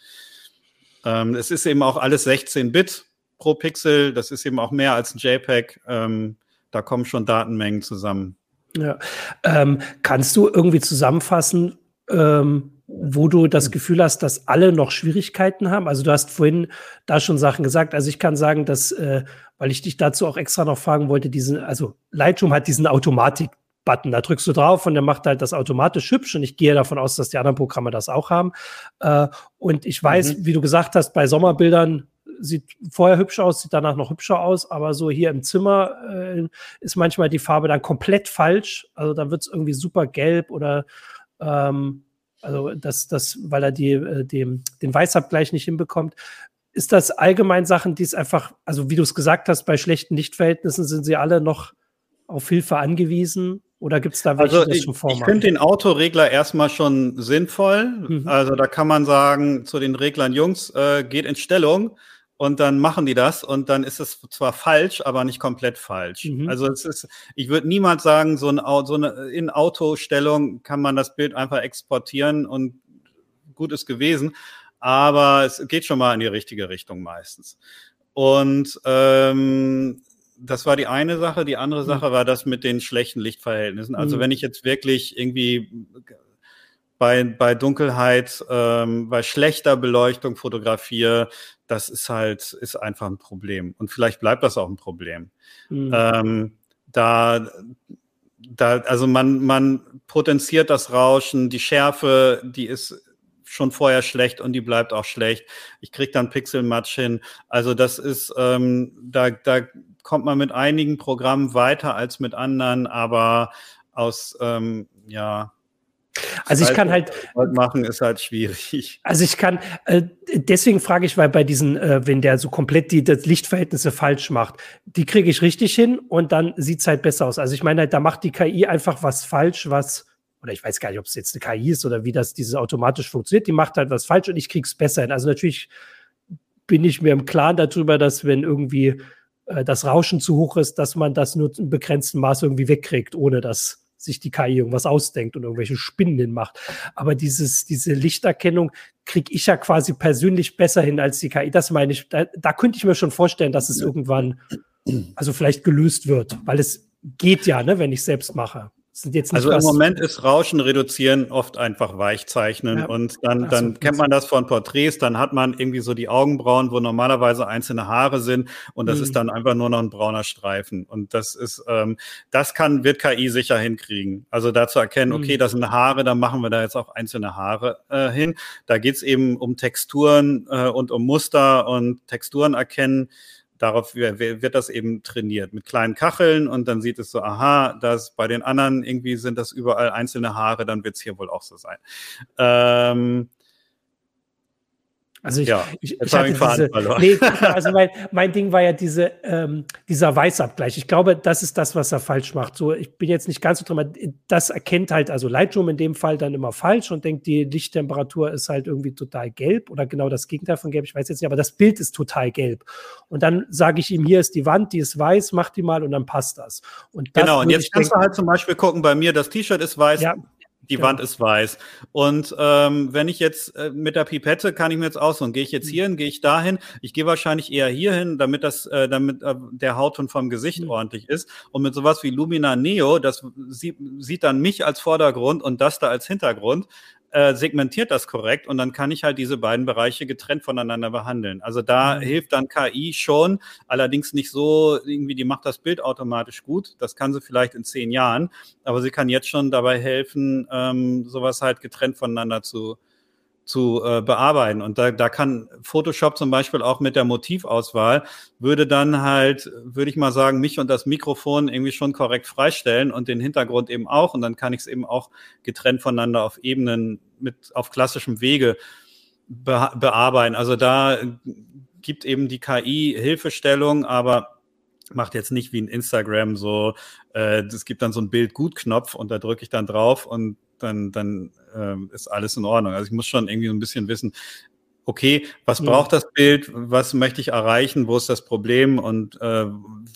ähm, es ist eben auch alles 16-Bit. pro Pixel. Das ist eben auch mehr als ein JPEG. Ähm, da kommen schon Datenmengen zusammen. Ja. Ähm, kannst du irgendwie zusammenfassen, ähm, wo du das Gefühl hast, dass alle noch Schwierigkeiten haben? Also du hast vorhin da schon Sachen gesagt. Also ich kann sagen, dass, äh, weil ich dich dazu auch extra noch fragen wollte, diesen, also Lightroom hat diesen Automatik. Button. Da drückst du drauf und der macht halt das automatisch hübsch und ich gehe davon aus, dass die anderen Programme das auch haben. Äh, und ich weiß, mhm. wie du gesagt hast, bei Sommerbildern sieht vorher hübsch aus, sieht danach noch hübscher aus, aber so hier im Zimmer äh, ist manchmal die Farbe dann komplett falsch. Also dann wird es irgendwie super gelb oder ähm, also das, das, weil er die, äh, dem, den Weißabgleich nicht hinbekommt. Ist das allgemein Sachen, die es einfach, also wie du es gesagt hast, bei schlechten Lichtverhältnissen sind sie alle noch auf Hilfe angewiesen? Oder gibt es da welche, also ich, schon vormachen? Ich finde den Autoregler erstmal schon sinnvoll. Mhm. Also da kann man sagen zu den Reglern, Jungs, äh, geht in Stellung und dann machen die das und dann ist es zwar falsch, aber nicht komplett falsch. Mhm. Also es ist, ich würde niemals sagen, so, ein, so eine in Autostellung kann man das Bild einfach exportieren und gut ist gewesen, aber es geht schon mal in die richtige Richtung meistens. Und ähm, das war die eine Sache. Die andere mhm. Sache war das mit den schlechten Lichtverhältnissen. Also mhm. wenn ich jetzt wirklich irgendwie bei, bei Dunkelheit, ähm, bei schlechter Beleuchtung fotografiere, das ist halt, ist einfach ein Problem. Und vielleicht bleibt das auch ein Problem. Mhm. Ähm, da, da, also man, man potenziert das Rauschen, die Schärfe, die ist schon vorher schlecht und die bleibt auch schlecht. Ich krieg dann Pixelmatch hin. Also das ist, ähm, da, da kommt man mit einigen Programmen weiter als mit anderen, aber aus, ähm, ja, also ich kann halt machen ist halt schwierig. <laughs> Also ich kann äh, deswegen frage ich, weil bei diesen, äh, wenn der so komplett die das Lichtverhältnisse falsch macht, die kriege ich richtig hin und dann sieht's halt besser aus. Also ich meine, halt, da macht die KI einfach was falsch, was oder ich weiß gar nicht, ob es jetzt eine KI ist oder wie das dieses automatisch funktioniert. Die macht halt was falsch und ich krieg's besser hin. Also natürlich bin ich mir im Klaren darüber, dass wenn irgendwie äh, das Rauschen zu hoch ist, dass man das nur in begrenztem Maß irgendwie wegkriegt, ohne dass sich die KI irgendwas ausdenkt und irgendwelche Spinnen macht. Aber dieses, diese Lichterkennung kriege ich ja quasi persönlich besser hin als die KI. Das meine ich, da, da könnte ich mir schon vorstellen, dass es irgendwann, also vielleicht gelöst wird, weil es geht ja, ne, wenn ich selbst mache also im Moment ist Rauschen reduzieren oft einfach Weichzeichnen ja. und dann, dann so, kennt man das von Porträts, dann hat man irgendwie so die Augenbrauen, wo normalerweise einzelne Haare sind und das mhm. ist dann einfach nur noch ein brauner Streifen und das ist, ähm, das kann, wird KI sicher hinkriegen. Also da zu erkennen, okay, mhm. das sind Haare, dann machen wir da jetzt auch einzelne Haare äh, hin. Da geht's eben um Texturen äh, und um Muster und Texturen erkennen darauf wird das eben trainiert mit kleinen Kacheln und dann sieht es so, aha, das bei den anderen irgendwie sind das überall einzelne Haare, dann wird es hier wohl auch so sein. Ähm, also ich, ja, ich, ich hatte diese, nee, also mein, mein Ding war ja diese, ähm, dieser Weißabgleich. Ich glaube, das ist das, was er falsch macht. So, ich bin jetzt nicht ganz so drin, das erkennt halt, also Lightroom in dem Fall dann immer falsch und denkt, die Lichttemperatur ist halt irgendwie total gelb oder genau das Gegenteil von gelb, ich weiß jetzt nicht, aber das Bild ist total gelb. Und dann sage ich ihm, hier ist die Wand, die ist weiß, mach die mal und dann passt das. Und das genau, und jetzt kannst denken, du halt zum Beispiel gucken, bei mir, das T-Shirt ist weiß, ja, die ja. Wand ist weiß. Und ähm, wenn ich jetzt äh, mit der Pipette kann ich mir jetzt aussuchen, gehe ich jetzt mhm. hier hin, gehe ich dahin. Ich gehe wahrscheinlich eher hier hin, damit das, äh, damit äh, der Hautton vom Gesicht mhm. ordentlich ist. Und mit sowas wie Lumina Neo, das sieht, sieht dann mich als Vordergrund und das da als Hintergrund äh, segmentiert das korrekt und dann kann ich halt diese beiden Bereiche getrennt voneinander behandeln. Also da mhm. hilft dann KI schon, allerdings nicht so, irgendwie, die macht das Bild automatisch gut. Das kann sie vielleicht in zehn Jahren, aber sie kann jetzt schon dabei helfen, ähm, sowas halt getrennt voneinander zu, zu äh, bearbeiten. Und da, da kann Photoshop zum Beispiel auch mit der Motivauswahl, würde dann halt, würde ich mal sagen, mich und das Mikrofon irgendwie schon korrekt freistellen und den Hintergrund eben auch. Und dann kann ich es eben auch getrennt voneinander auf Ebenen mit auf klassischem Wege be bearbeiten. Also da gibt eben die KI Hilfestellung, aber macht jetzt nicht wie ein Instagram so, äh, es gibt dann so ein Bild-Gut-Knopf und da drücke ich dann drauf und dann, dann ähm, ist alles in Ordnung. Also ich muss schon irgendwie so ein bisschen wissen, okay, was braucht das Bild, was möchte ich erreichen, wo ist das Problem und äh,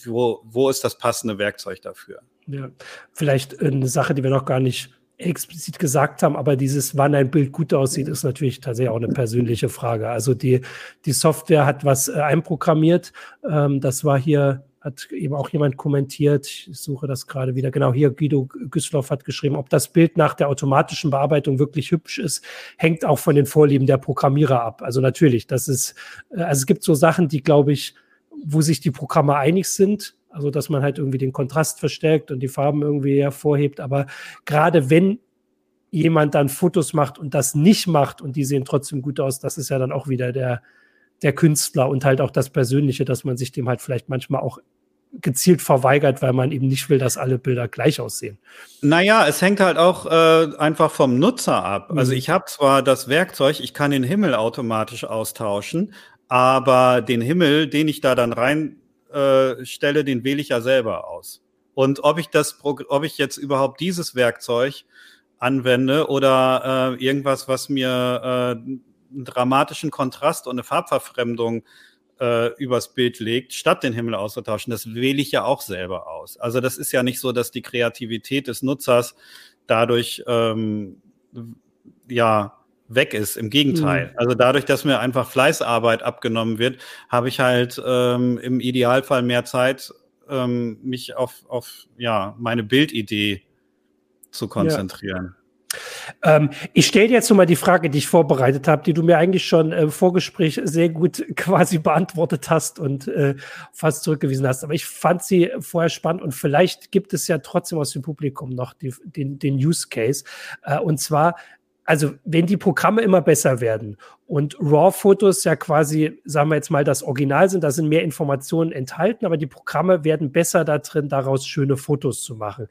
wo, wo ist das passende Werkzeug dafür? Ja, vielleicht eine Sache, die wir noch gar nicht explizit gesagt haben, aber dieses, wann ein Bild gut aussieht, ist natürlich tatsächlich auch eine persönliche Frage. Also die, die Software hat was äh, einprogrammiert. Ähm, das war hier hat eben auch jemand kommentiert, ich suche das gerade wieder, genau hier, Guido Güssloff hat geschrieben, ob das Bild nach der automatischen Bearbeitung wirklich hübsch ist, hängt auch von den Vorlieben der Programmierer ab. Also natürlich, das ist, äh, also es gibt so Sachen, die, glaube ich, wo sich die Programme einig sind, also dass man halt irgendwie den Kontrast verstärkt und die Farben irgendwie hervorhebt, aber gerade wenn jemand dann Fotos macht und das nicht macht und die sehen trotzdem gut aus, das ist ja dann auch wieder der, der Künstler und halt auch das Persönliche, dass man sich dem halt vielleicht manchmal auch gezielt verweigert, weil man eben nicht will, dass alle Bilder gleich aussehen. Naja, es hängt halt auch äh, einfach vom Nutzer ab. Also mhm. Also ich habe zwar das Werkzeug, ich kann den Himmel automatisch austauschen, aber den Himmel, den ich da dann rein äh, stelle, den wähle ich ja selber aus. Und ob ich das, ob ich jetzt überhaupt dieses Werkzeug anwende oder äh, irgendwas, was mir äh, einen dramatischen Kontrast und eine Farbverfremdung äh, übers Bild legt, statt den Himmel auszutauschen. Das wähle ich ja auch selber aus. Also das ist ja nicht so, dass die Kreativität des Nutzers dadurch ähm, ja weg ist. Im Gegenteil. Mhm. Also dadurch, dass mir einfach Fleißarbeit abgenommen wird, habe ich halt ähm, im Idealfall mehr Zeit, ähm, mich auf, auf ja meine Bildidee zu konzentrieren. Ja. Ähm, ich stelle jetzt nochmal die Frage, die ich vorbereitet habe, die du mir eigentlich schon im Vorgespräch sehr gut <laughs> quasi beantwortet hast und äh, fast zurückgewiesen hast. Aber ich fand sie vorher spannend und vielleicht gibt es ja trotzdem aus dem Publikum noch die, den, den Use Case. Äh, und zwar, also wenn die Programme immer besser werden und RAW-Fotos ja quasi, sagen wir jetzt mal, das Original sind, da sind mehr Informationen enthalten, aber die Programme werden besser da drin, daraus schöne Fotos zu machen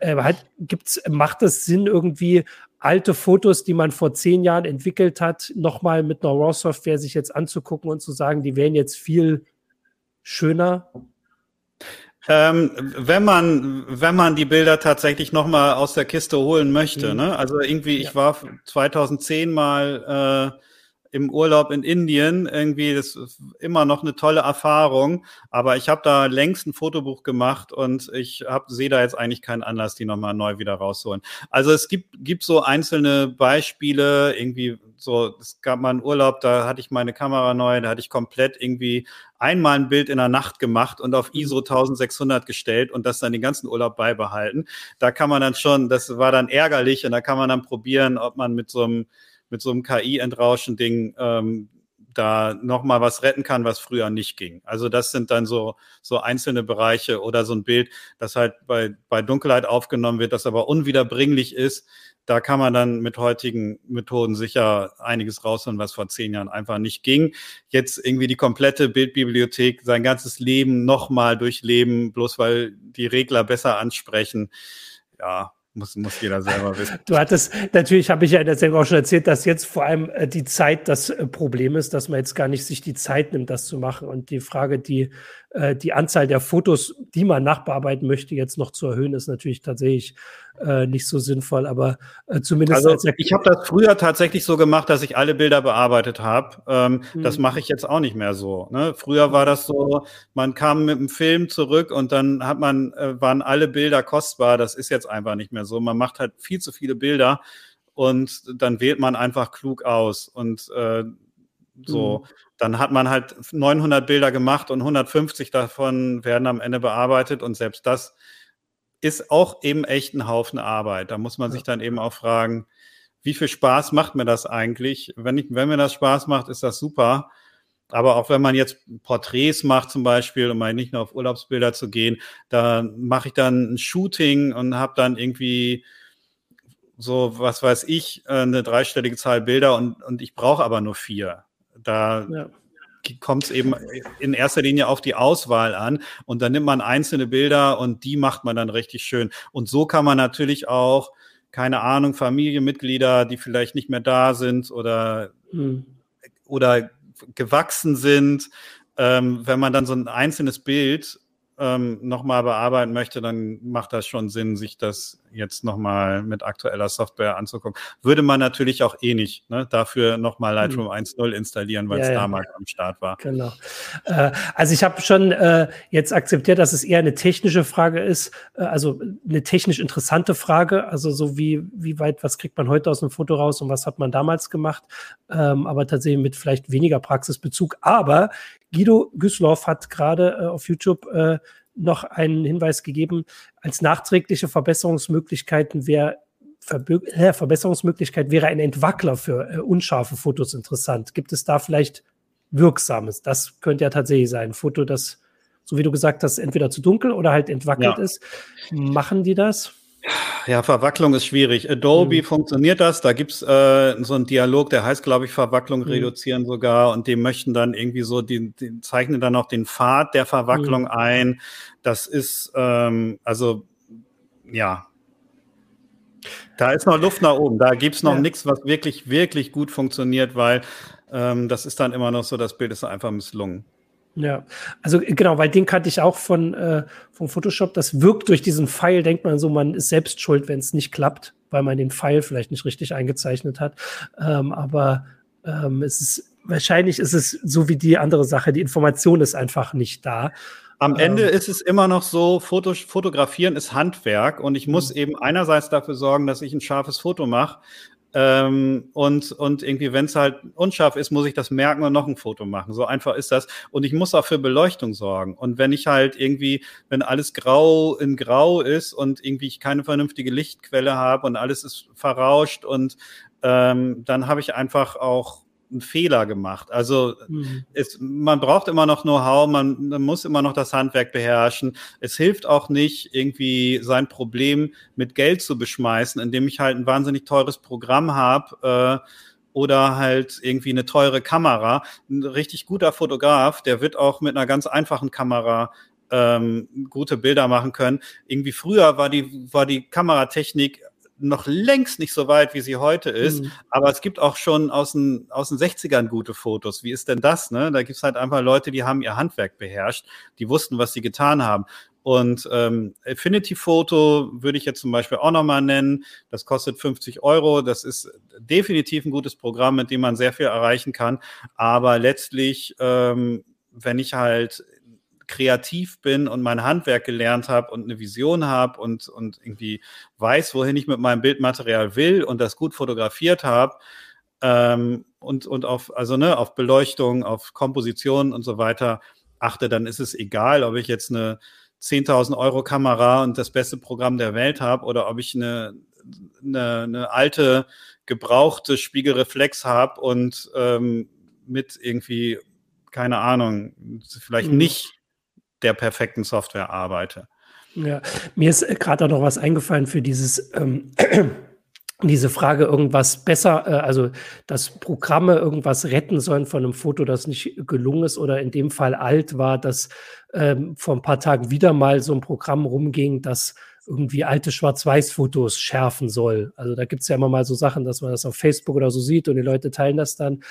äh, halt, gibt's, macht es Sinn, irgendwie alte Fotos, die man vor zehn Jahren entwickelt hat, nochmal mit einer RAW-Software sich jetzt anzugucken und zu sagen, die wären jetzt viel schöner? Ähm, wenn man, wenn man die Bilder tatsächlich nochmal aus der Kiste holen möchte, mhm. ne? Also irgendwie, ich war 2010 mal äh, im Urlaub in Indien irgendwie, das ist immer noch eine tolle Erfahrung. Aber ich habe da längst ein Fotobuch gemacht und ich sehe da jetzt eigentlich keinen Anlass, die nochmal neu wieder rausholen. Also es gibt, gibt so einzelne Beispiele, irgendwie so, es gab mal einen Urlaub, da hatte ich meine Kamera neu, da hatte ich komplett irgendwie einmal ein Bild in der Nacht gemacht und auf ISO 1600 gestellt und das dann den ganzen Urlaub beibehalten. Da kann man dann schon, das war dann ärgerlich und da kann man dann probieren, ob man mit so einem mit so einem KI-Entrauschen-Ding ähm, da nochmal was retten kann, was früher nicht ging. Also das sind dann so, so einzelne Bereiche oder so ein Bild, das halt bei, bei Dunkelheit aufgenommen wird, das aber unwiederbringlich ist. Da kann man dann mit heutigen Methoden sicher einiges rausholen, was vor zehn Jahren einfach nicht ging. Jetzt irgendwie die komplette Bildbibliothek, sein ganzes Leben nochmal durchleben, bloß weil die Regler besser ansprechen. Ja, muss, muss jeder selber wissen. Du hattest, natürlich habe ich ja in der Sendung auch schon erzählt, dass jetzt vor allem äh, die Zeit das äh, Problem ist, dass man jetzt gar nicht sich die Zeit nimmt, das zu machen. Und die Frage, die äh, die Anzahl der Fotos, die man nachbearbeiten möchte, jetzt noch zu erhöhen, ist natürlich tatsächlich äh, nicht so sinnvoll, aber äh, zumindest. Also ich habe das früher tatsächlich so gemacht, dass ich alle Bilder bearbeitet habe. Ähm, mhm. Das mache ich jetzt auch nicht mehr so. Ne? Früher war das so, man kam mit dem Film zurück und dann hat man, äh, waren alle Bilder kostbar. Das ist jetzt einfach nicht mehr so. Man macht halt viel zu viele Bilder und dann wählt man einfach klug aus und äh, so. Mhm dann hat man halt 900 Bilder gemacht und 150 davon werden am Ende bearbeitet und selbst das ist auch eben echt ein Haufen Arbeit. Da muss man sich dann eben auch fragen, wie viel Spaß macht mir das eigentlich? Wenn, ich, wenn mir das Spaß macht, ist das super. Aber auch wenn man jetzt Porträts macht zum Beispiel, um mal nicht nur auf Urlaubsbilder zu gehen, da mache ich dann ein Shooting und habe dann irgendwie so, was weiß ich, eine dreistellige Zahl Bilder und, und ich brauche aber nur vier. Da ja. kommt es eben in erster Linie auf die Auswahl an und dann nimmt man einzelne Bilder und die macht man dann richtig schön. Und so kann man natürlich auch, keine Ahnung, Familienmitglieder, die vielleicht nicht mehr da sind oder, mhm. oder gewachsen sind, ähm, wenn man dann so ein einzelnes Bild ähm, nochmal bearbeiten möchte, dann macht das schon Sinn, sich das jetzt nochmal mit aktueller Software anzugucken. Würde man natürlich auch eh nicht ne? dafür nochmal Lightroom mhm. 1.0 installieren, weil es ja, damals ja. am Start war. Genau. Äh, also ich habe schon äh, jetzt akzeptiert, dass es eher eine technische Frage ist, äh, also eine technisch interessante Frage, also so wie, wie weit, was kriegt man heute aus einem Foto raus und was hat man damals gemacht, ähm, aber tatsächlich mit vielleicht weniger Praxisbezug. Aber Guido Güsloff hat gerade äh, auf YouTube äh, noch einen Hinweis gegeben, als nachträgliche Verbesserungsmöglichkeiten wäre äh, Verbesserungsmöglichkeit wäre ein Entwackler für äh, unscharfe Fotos interessant. Gibt es da vielleicht Wirksames? Das könnte ja tatsächlich sein. Ein Foto, das, so wie du gesagt hast, entweder zu dunkel oder halt entwackelt ja. ist. Machen die das? Ja, Verwacklung ist schwierig. Adobe mhm. funktioniert das. Da gibt's äh, so einen Dialog, der heißt, glaube ich, Verwacklung mhm. reduzieren sogar. Und die möchten dann irgendwie so, die, die zeichnen dann auch den Pfad der Verwacklung mhm. ein. Das ist, ähm, also, ja. Da ist noch Luft nach oben. Da gibt's noch ja. nichts, was wirklich, wirklich gut funktioniert, weil ähm, das ist dann immer noch so, das Bild ist einfach misslungen. Ja, also genau, weil den kannte ich auch von, äh, von Photoshop. Das wirkt durch diesen Pfeil, denkt man so, man ist selbst schuld, wenn es nicht klappt, weil man den Pfeil vielleicht nicht richtig eingezeichnet hat. Ähm, aber ähm, es ist wahrscheinlich ist es so wie die andere Sache, die Information ist einfach nicht da. Am Ende ähm, ist es immer noch so, Foto, fotografieren ist Handwerk und ich muss mhm. eben einerseits dafür sorgen, dass ich ein scharfes Foto mache, ähm, und, und irgendwie, wenn es halt unscharf ist, muss ich das merken und noch ein Foto machen. So einfach ist das. Und ich muss auch für Beleuchtung sorgen. Und wenn ich halt irgendwie, wenn alles grau in grau ist und irgendwie ich keine vernünftige Lichtquelle habe und alles ist verrauscht und ähm, dann habe ich einfach auch einen Fehler gemacht. Also mhm. es, man braucht immer noch Know-how, man, man, muss immer noch das Handwerk beherrschen. Es hilft auch nicht, irgendwie sein Problem mit Geld zu beschmeißen, indem ich halt ein wahnsinnig teures Programm habe. Äh, oder halt irgendwie eine teure Kamera. Ein richtig guter Fotograf, der wird auch mit einer ganz einfachen Kamera ähm, gute Bilder machen können. Irgendwie früher war die, war die Kameratechnik noch längst nicht so weit, wie sie heute ist. Mhm. Aber es gibt auch schon aus den, aus den 60ern gute Fotos. Wie ist denn das? Ne? Da gibt's halt einfach Leute, die haben ihr Handwerk beherrscht, die wussten, was sie getan haben. Und ähm, Affinity Photo würde ich jetzt zum Beispiel auch nochmal nennen. Das kostet 50 Euro. Das ist definitiv ein gutes Programm, mit dem man sehr viel erreichen kann. Aber letztlich, ähm, wenn ich halt kreativ bin und mein Handwerk gelernt habe und eine Vision habe und, und irgendwie weiß, wohin ich mit meinem Bildmaterial will und das gut fotografiert habe, ähm, und, und auf, also ne, auf Beleuchtung, auf Komposition und so weiter achte, dann ist es egal, ob ich jetzt eine 10.000 Euro Kamera und das beste Programm der Welt habe oder ob ich eine, eine, eine alte, gebrauchte Spiegelreflex habe und ähm, mit irgendwie, keine Ahnung, vielleicht mhm. nicht der perfekten Software arbeite. Ja, mir ist gerade auch noch was eingefallen für dieses ähm, <clears throat> diese Frage irgendwas besser, äh, also dass Programme irgendwas retten sollen von einem Foto, das nicht gelungen ist oder in dem Fall alt war, dass ähm, vor ein paar Tagen wieder mal so ein Programm rumging, das irgendwie alte Schwarz-Weiß-Fotos schärfen soll. Also da gibt es ja immer mal so Sachen, dass man das auf Facebook oder so sieht und die Leute teilen das dann.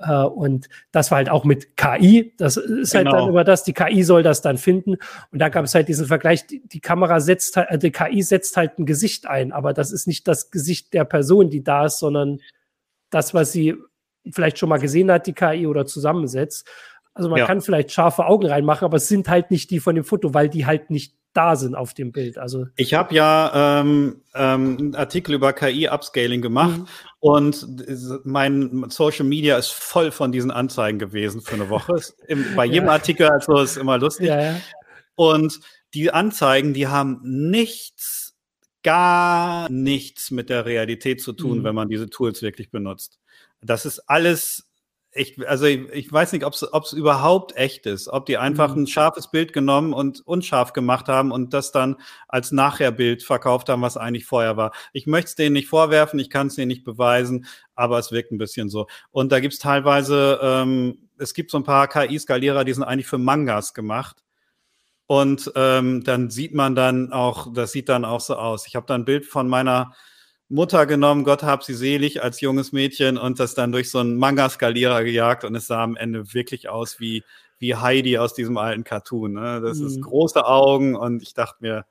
Äh, und das war halt auch mit KI. Das ist genau. halt dann über genau. das, die KI soll das dann finden. Und da gab es halt diesen Vergleich, die, die Kamera setzt halt, äh, die KI setzt halt ein Gesicht ein, aber das ist nicht das Gesicht der Person, die da ist, sondern das, was sie vielleicht schon mal gesehen hat, die KI oder zusammensetzt. Also man ja. kann vielleicht scharfe Augen reinmachen, aber es sind halt nicht die von dem Foto, weil die halt nicht da sind auf dem Bild. Also ich habe ja ähm, ähm, einen Artikel über KI-Upscaling gemacht mhm. und mein Social Media ist voll von diesen Anzeigen gewesen für eine Woche. Bei <laughs> jedem ja. Artikel also ist immer lustig. Ja, ja. Und die Anzeigen, die haben nichts, gar nichts mit der Realität zu tun, mhm. wenn man diese Tools wirklich benutzt. Das ist alles ich, also ich, ich weiß nicht, ob es überhaupt echt ist, ob die einfach mhm. ein scharfes Bild genommen und unscharf gemacht haben und das dann als Nachherbild verkauft haben, was eigentlich vorher war. Ich möchte es denen nicht vorwerfen, ich kann es denen nicht beweisen, aber es wirkt ein bisschen so. Und da gibt es teilweise, ähm, es gibt so ein paar KI-Skalierer, die sind eigentlich für Mangas gemacht. Und ähm, dann sieht man dann auch, das sieht dann auch so aus. Ich habe da ein Bild von meiner Mutter genommen, Gott hab sie selig, als junges Mädchen und das dann durch so einen Manga-Skalierer gejagt und es sah am Ende wirklich aus wie, wie Heidi aus diesem alten Cartoon. Ne? Das mhm. ist große Augen und ich dachte mir,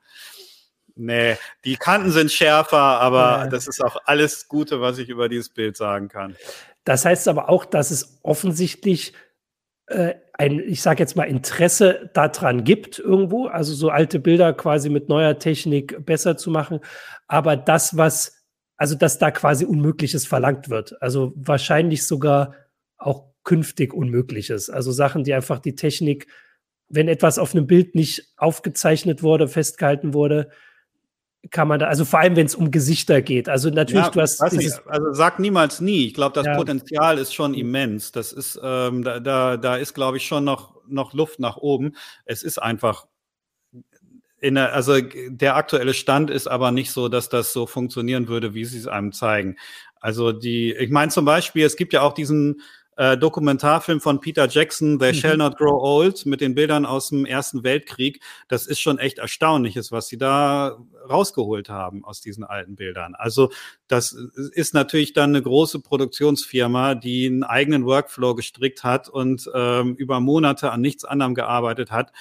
Nee, die Kanten sind schärfer, aber ja. das ist auch alles Gute, was ich über dieses Bild sagen kann. Das heißt aber auch, dass es offensichtlich äh, ein, ich sage jetzt mal, Interesse daran gibt irgendwo, also so alte Bilder quasi mit neuer Technik besser zu machen. Aber das, was, also dass da quasi Unmögliches verlangt wird. Also wahrscheinlich sogar auch künftig Unmögliches. Also Sachen, die einfach die Technik, wenn etwas auf einem Bild nicht aufgezeichnet wurde, festgehalten wurde, kann man da, also vor allem, wenn es um Gesichter geht. Also natürlich, ja, du hast. Nicht, also sag niemals nie. Ich glaube, das ja. Potenzial ist schon immens. Das ist, ähm, da, da, da ist, glaube ich, schon noch, noch Luft nach oben. Es ist einfach. In der, also der aktuelle Stand ist aber nicht so, dass das so funktionieren würde, wie sie es einem zeigen. Also die, ich meine zum Beispiel, es gibt ja auch diesen äh, Dokumentarfilm von Peter Jackson, They mhm. Shall Not Grow Old, mit den Bildern aus dem Ersten Weltkrieg. Das ist schon echt erstaunliches, was sie da rausgeholt haben aus diesen alten Bildern. Also das ist natürlich dann eine große Produktionsfirma, die einen eigenen Workflow gestrickt hat und ähm, über Monate an nichts anderem gearbeitet hat.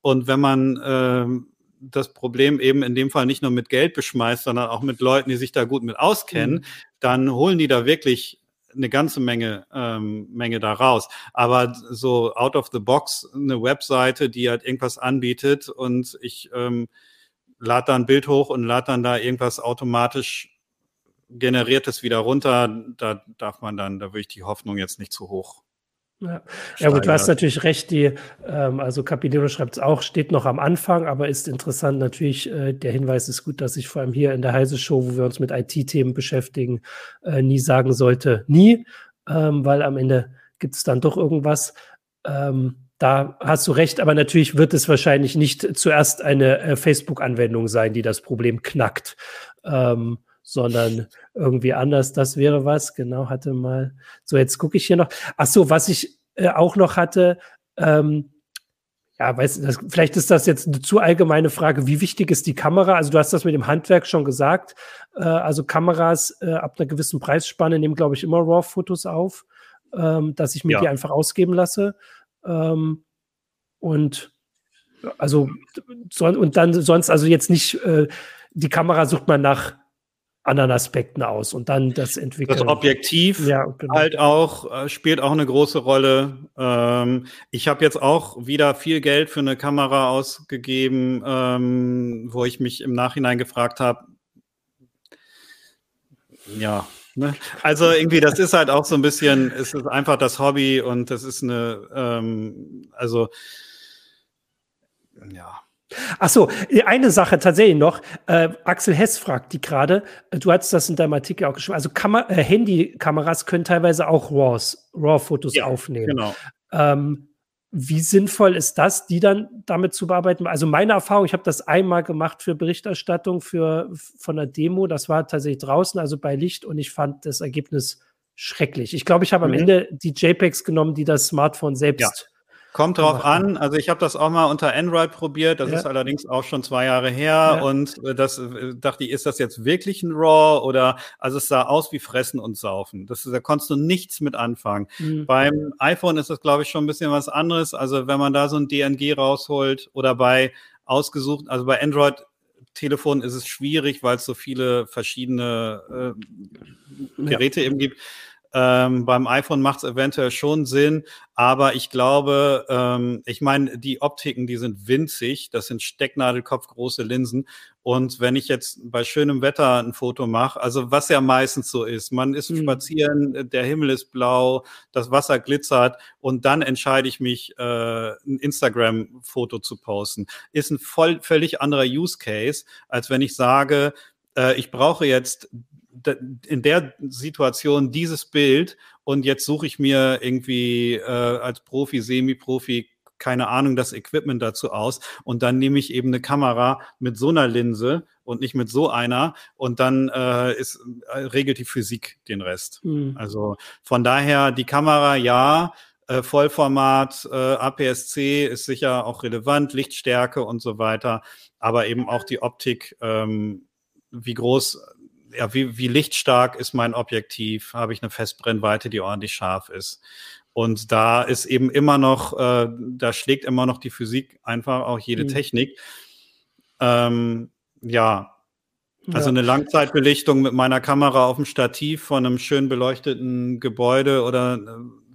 Und wenn man ähm, das Problem eben in dem Fall nicht nur mit Geld beschmeißt, sondern auch mit Leuten, die sich da gut mit auskennen, mhm. dann holen die da wirklich eine ganze Menge, ähm, Menge da raus. Aber so out of the box eine Webseite, die halt irgendwas anbietet und ich ähm, lade da ein Bild hoch und lade dann da irgendwas automatisch generiertes wieder runter, da darf man dann, da würde ich die Hoffnung jetzt nicht zu hoch ja. ja, gut, du hast natürlich recht, die, ähm, also Capilero schreibt es auch, steht noch am Anfang, aber ist interessant natürlich, äh, der Hinweis ist gut, dass ich vor allem hier in der Heise Show, wo wir uns mit IT-Themen beschäftigen, äh, nie sagen sollte, nie, ähm, weil am Ende gibt es dann doch irgendwas. Ähm, da hast du recht, aber natürlich wird es wahrscheinlich nicht zuerst eine äh, Facebook-Anwendung sein, die das Problem knackt. Ähm, sondern irgendwie anders. Das wäre was. Genau, hatte mal. So, jetzt gucke ich hier noch. Ach so, was ich äh, auch noch hatte, ähm, ja, weiß, das, vielleicht ist das jetzt eine zu allgemeine Frage. Wie wichtig ist die Kamera? Also du hast das mit dem Handwerk schon gesagt. Äh, also Kameras äh, ab einer gewissen Preisspanne nehmen, glaube ich, immer RAW-Fotos auf, ähm, dass ich mir ja. die einfach ausgeben lasse. Ähm, und also so, und dann sonst also jetzt nicht äh, die Kamera sucht man nach anderen Aspekten aus und dann das entwickeln. Das Objektiv ja, genau. halt auch, äh, spielt auch eine große Rolle. Ähm, ich habe jetzt auch wieder viel Geld für eine Kamera ausgegeben, ähm, wo ich mich im Nachhinein gefragt habe, ja, ne? Also irgendwie, das ist halt auch so ein bisschen, es ist einfach das Hobby und das ist eine, ähm, also ja, Ach so, eine Sache tatsächlich noch. Äh, Axel Hess fragt die gerade. Äh, du hattest das in deinem Artikel auch geschrieben. Also Kamer äh, Handykameras können teilweise auch RAWs, RAW-Fotos ja, aufnehmen. Genau. Ähm, wie sinnvoll ist das, die dann damit zu bearbeiten? Also meine Erfahrung, ich habe das einmal gemacht für Berichterstattung für von der Demo. Das war tatsächlich draußen, also bei Licht, und ich fand das Ergebnis schrecklich. Ich glaube, ich habe mhm. am Ende die JPEGs genommen, die das Smartphone selbst ja Kommt drauf an. Also ich habe das auch mal unter Android probiert. Das ja. ist allerdings auch schon zwei Jahre her. Ja. Und äh, das äh, dachte ich, ist das jetzt wirklich ein RAW oder also es sah aus wie Fressen und Saufen. Das, da konntest du nichts mit anfangen. Mhm. Beim iPhone ist das, glaube ich, schon ein bisschen was anderes. Also wenn man da so ein DNG rausholt oder bei ausgesucht, also bei Android Telefon ist es schwierig, weil es so viele verschiedene äh, Geräte ja. eben gibt. Ähm, beim iPhone macht es eventuell schon Sinn, aber ich glaube, ähm, ich meine, die Optiken, die sind winzig, das sind Stecknadelkopfgroße Linsen. Und wenn ich jetzt bei schönem Wetter ein Foto mache, also was ja meistens so ist, man ist mhm. spazieren, der Himmel ist blau, das Wasser glitzert und dann entscheide ich mich, äh, ein Instagram-Foto zu posten. Ist ein voll, völlig anderer Use Case, als wenn ich sage, äh, ich brauche jetzt in der Situation dieses Bild und jetzt suche ich mir irgendwie äh, als Profi, Semi-Profi, keine Ahnung, das Equipment dazu aus und dann nehme ich eben eine Kamera mit so einer Linse und nicht mit so einer und dann äh, ist, äh, regelt die Physik den Rest. Mhm. Also von daher die Kamera ja, äh, Vollformat, äh, APS-C ist sicher auch relevant, Lichtstärke und so weiter, aber eben auch die Optik, ähm, wie groß ja, wie, wie lichtstark ist mein Objektiv? Habe ich eine Festbrennweite, die ordentlich scharf ist? Und da ist eben immer noch, äh, da schlägt immer noch die Physik einfach auch jede mhm. Technik. Ähm, Ja, also eine Langzeitbelichtung mit meiner Kamera auf dem Stativ von einem schön beleuchteten Gebäude oder äh,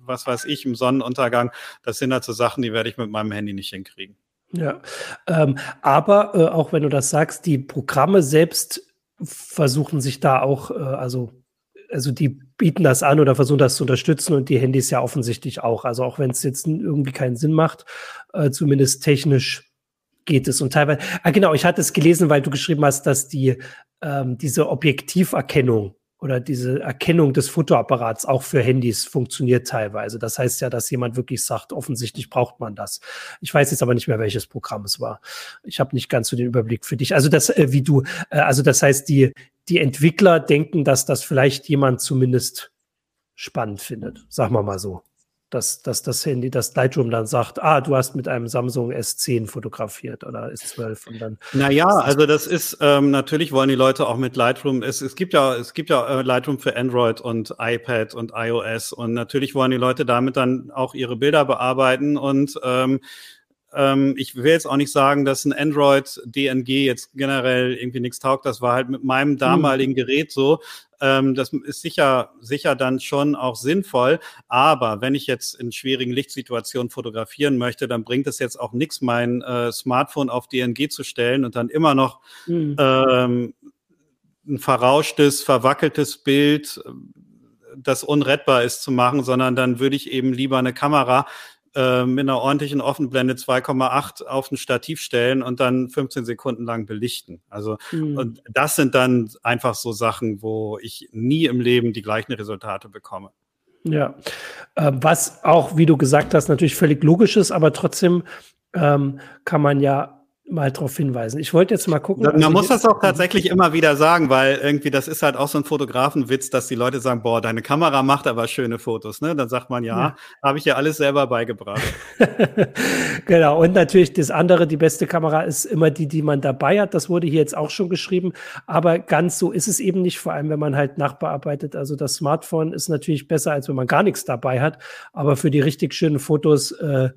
was weiß ich im Sonnenuntergang, das sind halt so Sachen, die werde ich mit meinem Handy nicht hinkriegen. Ja, ähm, aber äh, auch wenn du das sagst, die Programme selbst versuchen sich da auch, äh, also, also die bieten das an oder versuchen das zu unterstützen und die Handys ja offensichtlich auch. Also auch wenn es jetzt irgendwie keinen Sinn macht, äh, zumindest technisch geht es. Und teilweise, ah genau, ich hatte es gelesen, weil du geschrieben hast, dass die ähm, diese Objektiverkennung oder diese Erkennung des Fotoapparats auch für Handys funktioniert teilweise. Das heißt ja, dass jemand wirklich sagt, offensichtlich braucht man das. Ich weiß jetzt aber nicht mehr, welches Programm es war. Ich habe nicht ganz so den Überblick für dich. Also das, äh, wie du, äh, also das heißt, die, die Entwickler denken, dass das vielleicht jemand zumindest spannend findet. Sagen wir mal so dass, dass das Handy, das Lightroom dann sagt, ah, du hast mit einem Samsung S10 fotografiert oder S12 und dann. Naja, also das ist ähm, natürlich wollen die Leute auch mit Lightroom. Es, es gibt ja, es gibt ja äh, Lightroom für Android und iPad und iOS und natürlich wollen die Leute damit dann auch ihre Bilder bearbeiten und ähm, ähm, ich will jetzt auch nicht sagen, dass ein Android DNG jetzt generell irgendwie nichts taugt. Das war halt mit meinem damaligen Gerät so. Ähm, das ist sicher, sicher dann schon auch sinnvoll. Aber wenn ich jetzt in schwierigen Lichtsituationen fotografieren möchte, dann bringt es jetzt auch nichts, mein äh, Smartphone auf DNG zu stellen und dann immer noch mhm. ähm, ein verrauschtes, verwackeltes Bild das unrettbar ist zu machen, sondern dann würde ich eben lieber eine Kamera äh, mit einer ordentlichen Offenblende 2,8 auf ein Stativ stellen und dann 15 Sekunden lang belichten. Also mhm. und das sind dann einfach so Sachen, wo ich nie im Leben die gleichen Resultate bekomme. Ja, äh, was auch, wie du gesagt hast, natürlich völlig logisch ist, aber trotzdem ähm, kann man ja mal darauf hinweisen. Ich wollte jetzt mal gucken. Man also muss das auch tatsächlich immer wieder sagen, weil irgendwie das ist halt auch so ein Fotografenwitz, dass die Leute sagen, boah, deine Kamera macht aber schöne Fotos. Ne? Dann sagt man, ja, ja. habe ich ja alles selber beigebracht. <laughs> genau. Und natürlich das andere, die beste Kamera ist immer die, die man dabei hat. Das wurde hier jetzt auch schon geschrieben. Aber ganz so ist es eben nicht, vor allem wenn man halt nachbearbeitet. Also das Smartphone ist natürlich besser, als wenn man gar nichts dabei hat. Aber für die richtig schönen Fotos äh,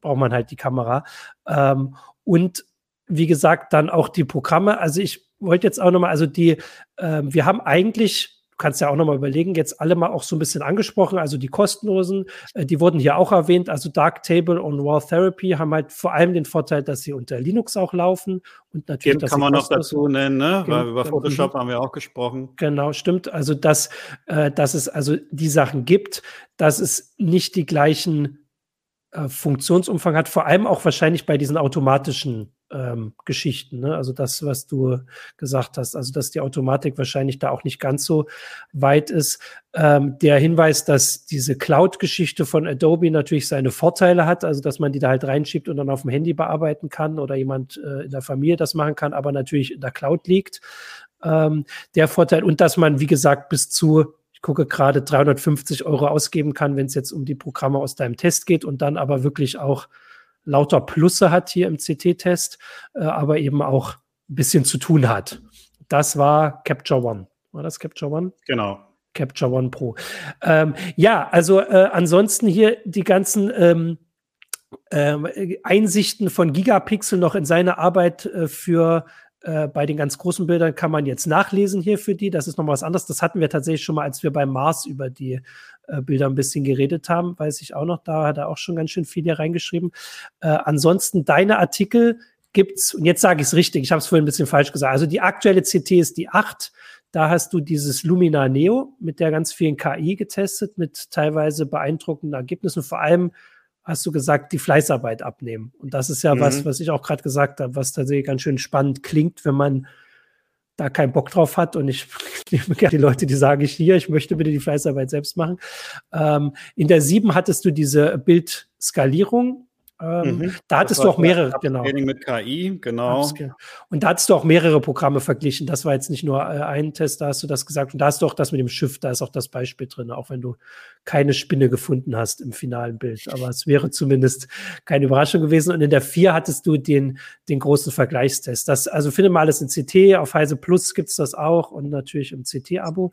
braucht man halt die Kamera. Ähm, und wie gesagt, dann auch die Programme. Also ich wollte jetzt auch nochmal, also die, äh, wir haben eigentlich, du kannst ja auch nochmal überlegen, jetzt alle mal auch so ein bisschen angesprochen, also die kostenlosen, äh, die wurden hier auch erwähnt, also Darktable und War Therapy haben halt vor allem den Vorteil, dass sie unter Linux auch laufen und natürlich. Das kann man noch dazu nennen, ne? Weil über Photoshop haben wir auch gesprochen. Genau, stimmt. Also dass, äh, dass es also die Sachen gibt, dass es nicht die gleichen äh, Funktionsumfang hat, vor allem auch wahrscheinlich bei diesen automatischen ähm, Geschichten. Ne? Also das, was du gesagt hast, also dass die Automatik wahrscheinlich da auch nicht ganz so weit ist. Ähm, der Hinweis, dass diese Cloud-Geschichte von Adobe natürlich seine Vorteile hat, also dass man die da halt reinschiebt und dann auf dem Handy bearbeiten kann oder jemand äh, in der Familie das machen kann, aber natürlich in der Cloud liegt. Ähm, der Vorteil und dass man, wie gesagt, bis zu gucke gerade 350 Euro ausgeben kann, wenn es jetzt um die Programme aus deinem Test geht und dann aber wirklich auch lauter Plusse hat hier im CT-Test, äh, aber eben auch ein bisschen zu tun hat. Das war Capture One. War das Capture One? Genau. Capture One Pro. Ähm, ja, also äh, ansonsten hier die ganzen ähm, äh, Einsichten von Gigapixel noch in seine Arbeit äh, für äh, bei den ganz großen Bildern kann man jetzt nachlesen hier für die. Das ist noch was anderes. Das hatten wir tatsächlich schon mal, als wir beim Mars über die äh, Bilder ein bisschen geredet haben. Weiß ich auch noch, da hat er auch schon ganz schön viel hier reingeschrieben. Äh, ansonsten deine Artikel gibt's, und jetzt sage ich es richtig, ich habe es vorhin ein bisschen falsch gesagt. Also die aktuelle CT ist die 8. Da hast du dieses Lumina Neo mit der ganz vielen KI getestet, mit teilweise beeindruckenden Ergebnissen, vor allem hast du gesagt, die Fleißarbeit abnehmen. Und das ist ja mhm. was, was ich auch gerade gesagt habe, was tatsächlich ganz schön spannend klingt, wenn man da keinen Bock drauf hat. Und ich <laughs> nehme gerne die Leute, die sagen, ich hier, ich möchte bitte die Fleißarbeit selbst machen. Ähm, in der sieben hattest du diese Bildskalierung ähm, mhm. Da hattest du auch mehrere, genau. Training mit KI, genau. Und da hattest du auch mehrere Programme verglichen. Das war jetzt nicht nur äh, ein Test, da hast du das gesagt. Und da hast du auch das mit dem Schiff, da ist auch das Beispiel drin, auch wenn du keine Spinne gefunden hast im finalen Bild. Aber es wäre zumindest keine Überraschung gewesen. Und in der vier hattest du den, den großen Vergleichstest. Das, also finde mal alles in CT, auf Heise Plus gibt es das auch und natürlich im CT-Abo.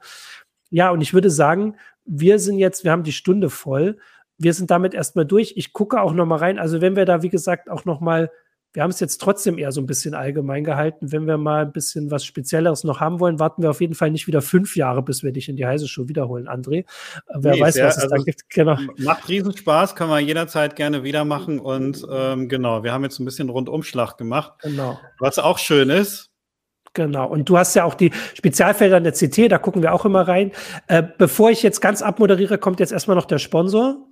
Ja, und ich würde sagen, wir sind jetzt, wir haben die Stunde voll wir sind damit erstmal durch. Ich gucke auch noch mal rein. Also wenn wir da, wie gesagt, auch noch mal wir haben es jetzt trotzdem eher so ein bisschen allgemein gehalten. Wenn wir mal ein bisschen was Spezielleres noch haben wollen, warten wir auf jeden Fall nicht wieder fünf Jahre, bis wir dich in die heiße Show wiederholen, André. Äh, wer nee, weiß, was es also da gibt. Genau. Macht Riesenspaß, kann man jederzeit gerne wieder machen. Und ähm, genau, wir haben jetzt ein bisschen Rundumschlag gemacht. Genau. Was auch schön ist, Genau. Und du hast ja auch die Spezialfelder in der CT, da gucken wir auch immer rein. Äh, bevor ich jetzt ganz abmoderiere, kommt jetzt erstmal noch der Sponsor.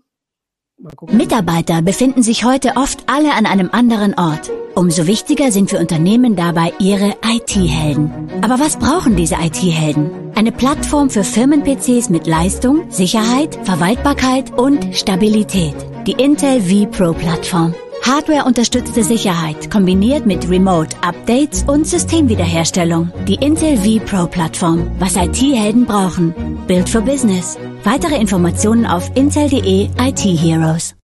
Mitarbeiter befinden sich heute oft alle an einem anderen Ort. Umso wichtiger sind für Unternehmen dabei ihre IT-Helden. Aber was brauchen diese IT-Helden? Eine Plattform für Firmen-PCs mit Leistung, Sicherheit, Verwaltbarkeit und Stabilität. Die Intel vPro-Plattform. Hardware-unterstützte Sicherheit kombiniert mit Remote-Updates und Systemwiederherstellung. Die Intel vPro-Plattform. Was IT-Helden brauchen. Build for Business. Weitere Informationen auf intel.de IT Heroes.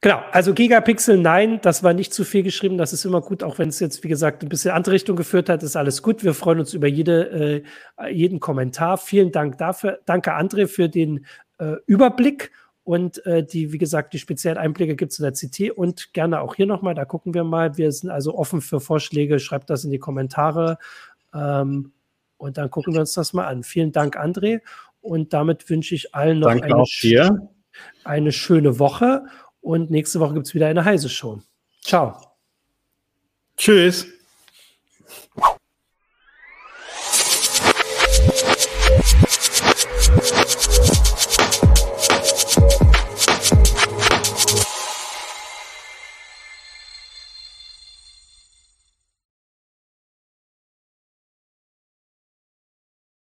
Genau, also Gigapixel, nein, das war nicht zu viel geschrieben. Das ist immer gut, auch wenn es jetzt, wie gesagt, ein bisschen andere Richtung geführt hat, ist alles gut. Wir freuen uns über jede, äh, jeden Kommentar. Vielen Dank dafür. Danke, André, für den äh, Überblick. Und äh, die, wie gesagt, die speziellen Einblicke gibt es in der CT und gerne auch hier nochmal. Da gucken wir mal. Wir sind also offen für Vorschläge. Schreibt das in die Kommentare. Ähm, und dann gucken wir uns das mal an. Vielen Dank, André. Und damit wünsche ich allen noch eine, eine, schöne Woche. Und nächste Woche gibt es wieder eine heiße Show. Ciao. Tschüss.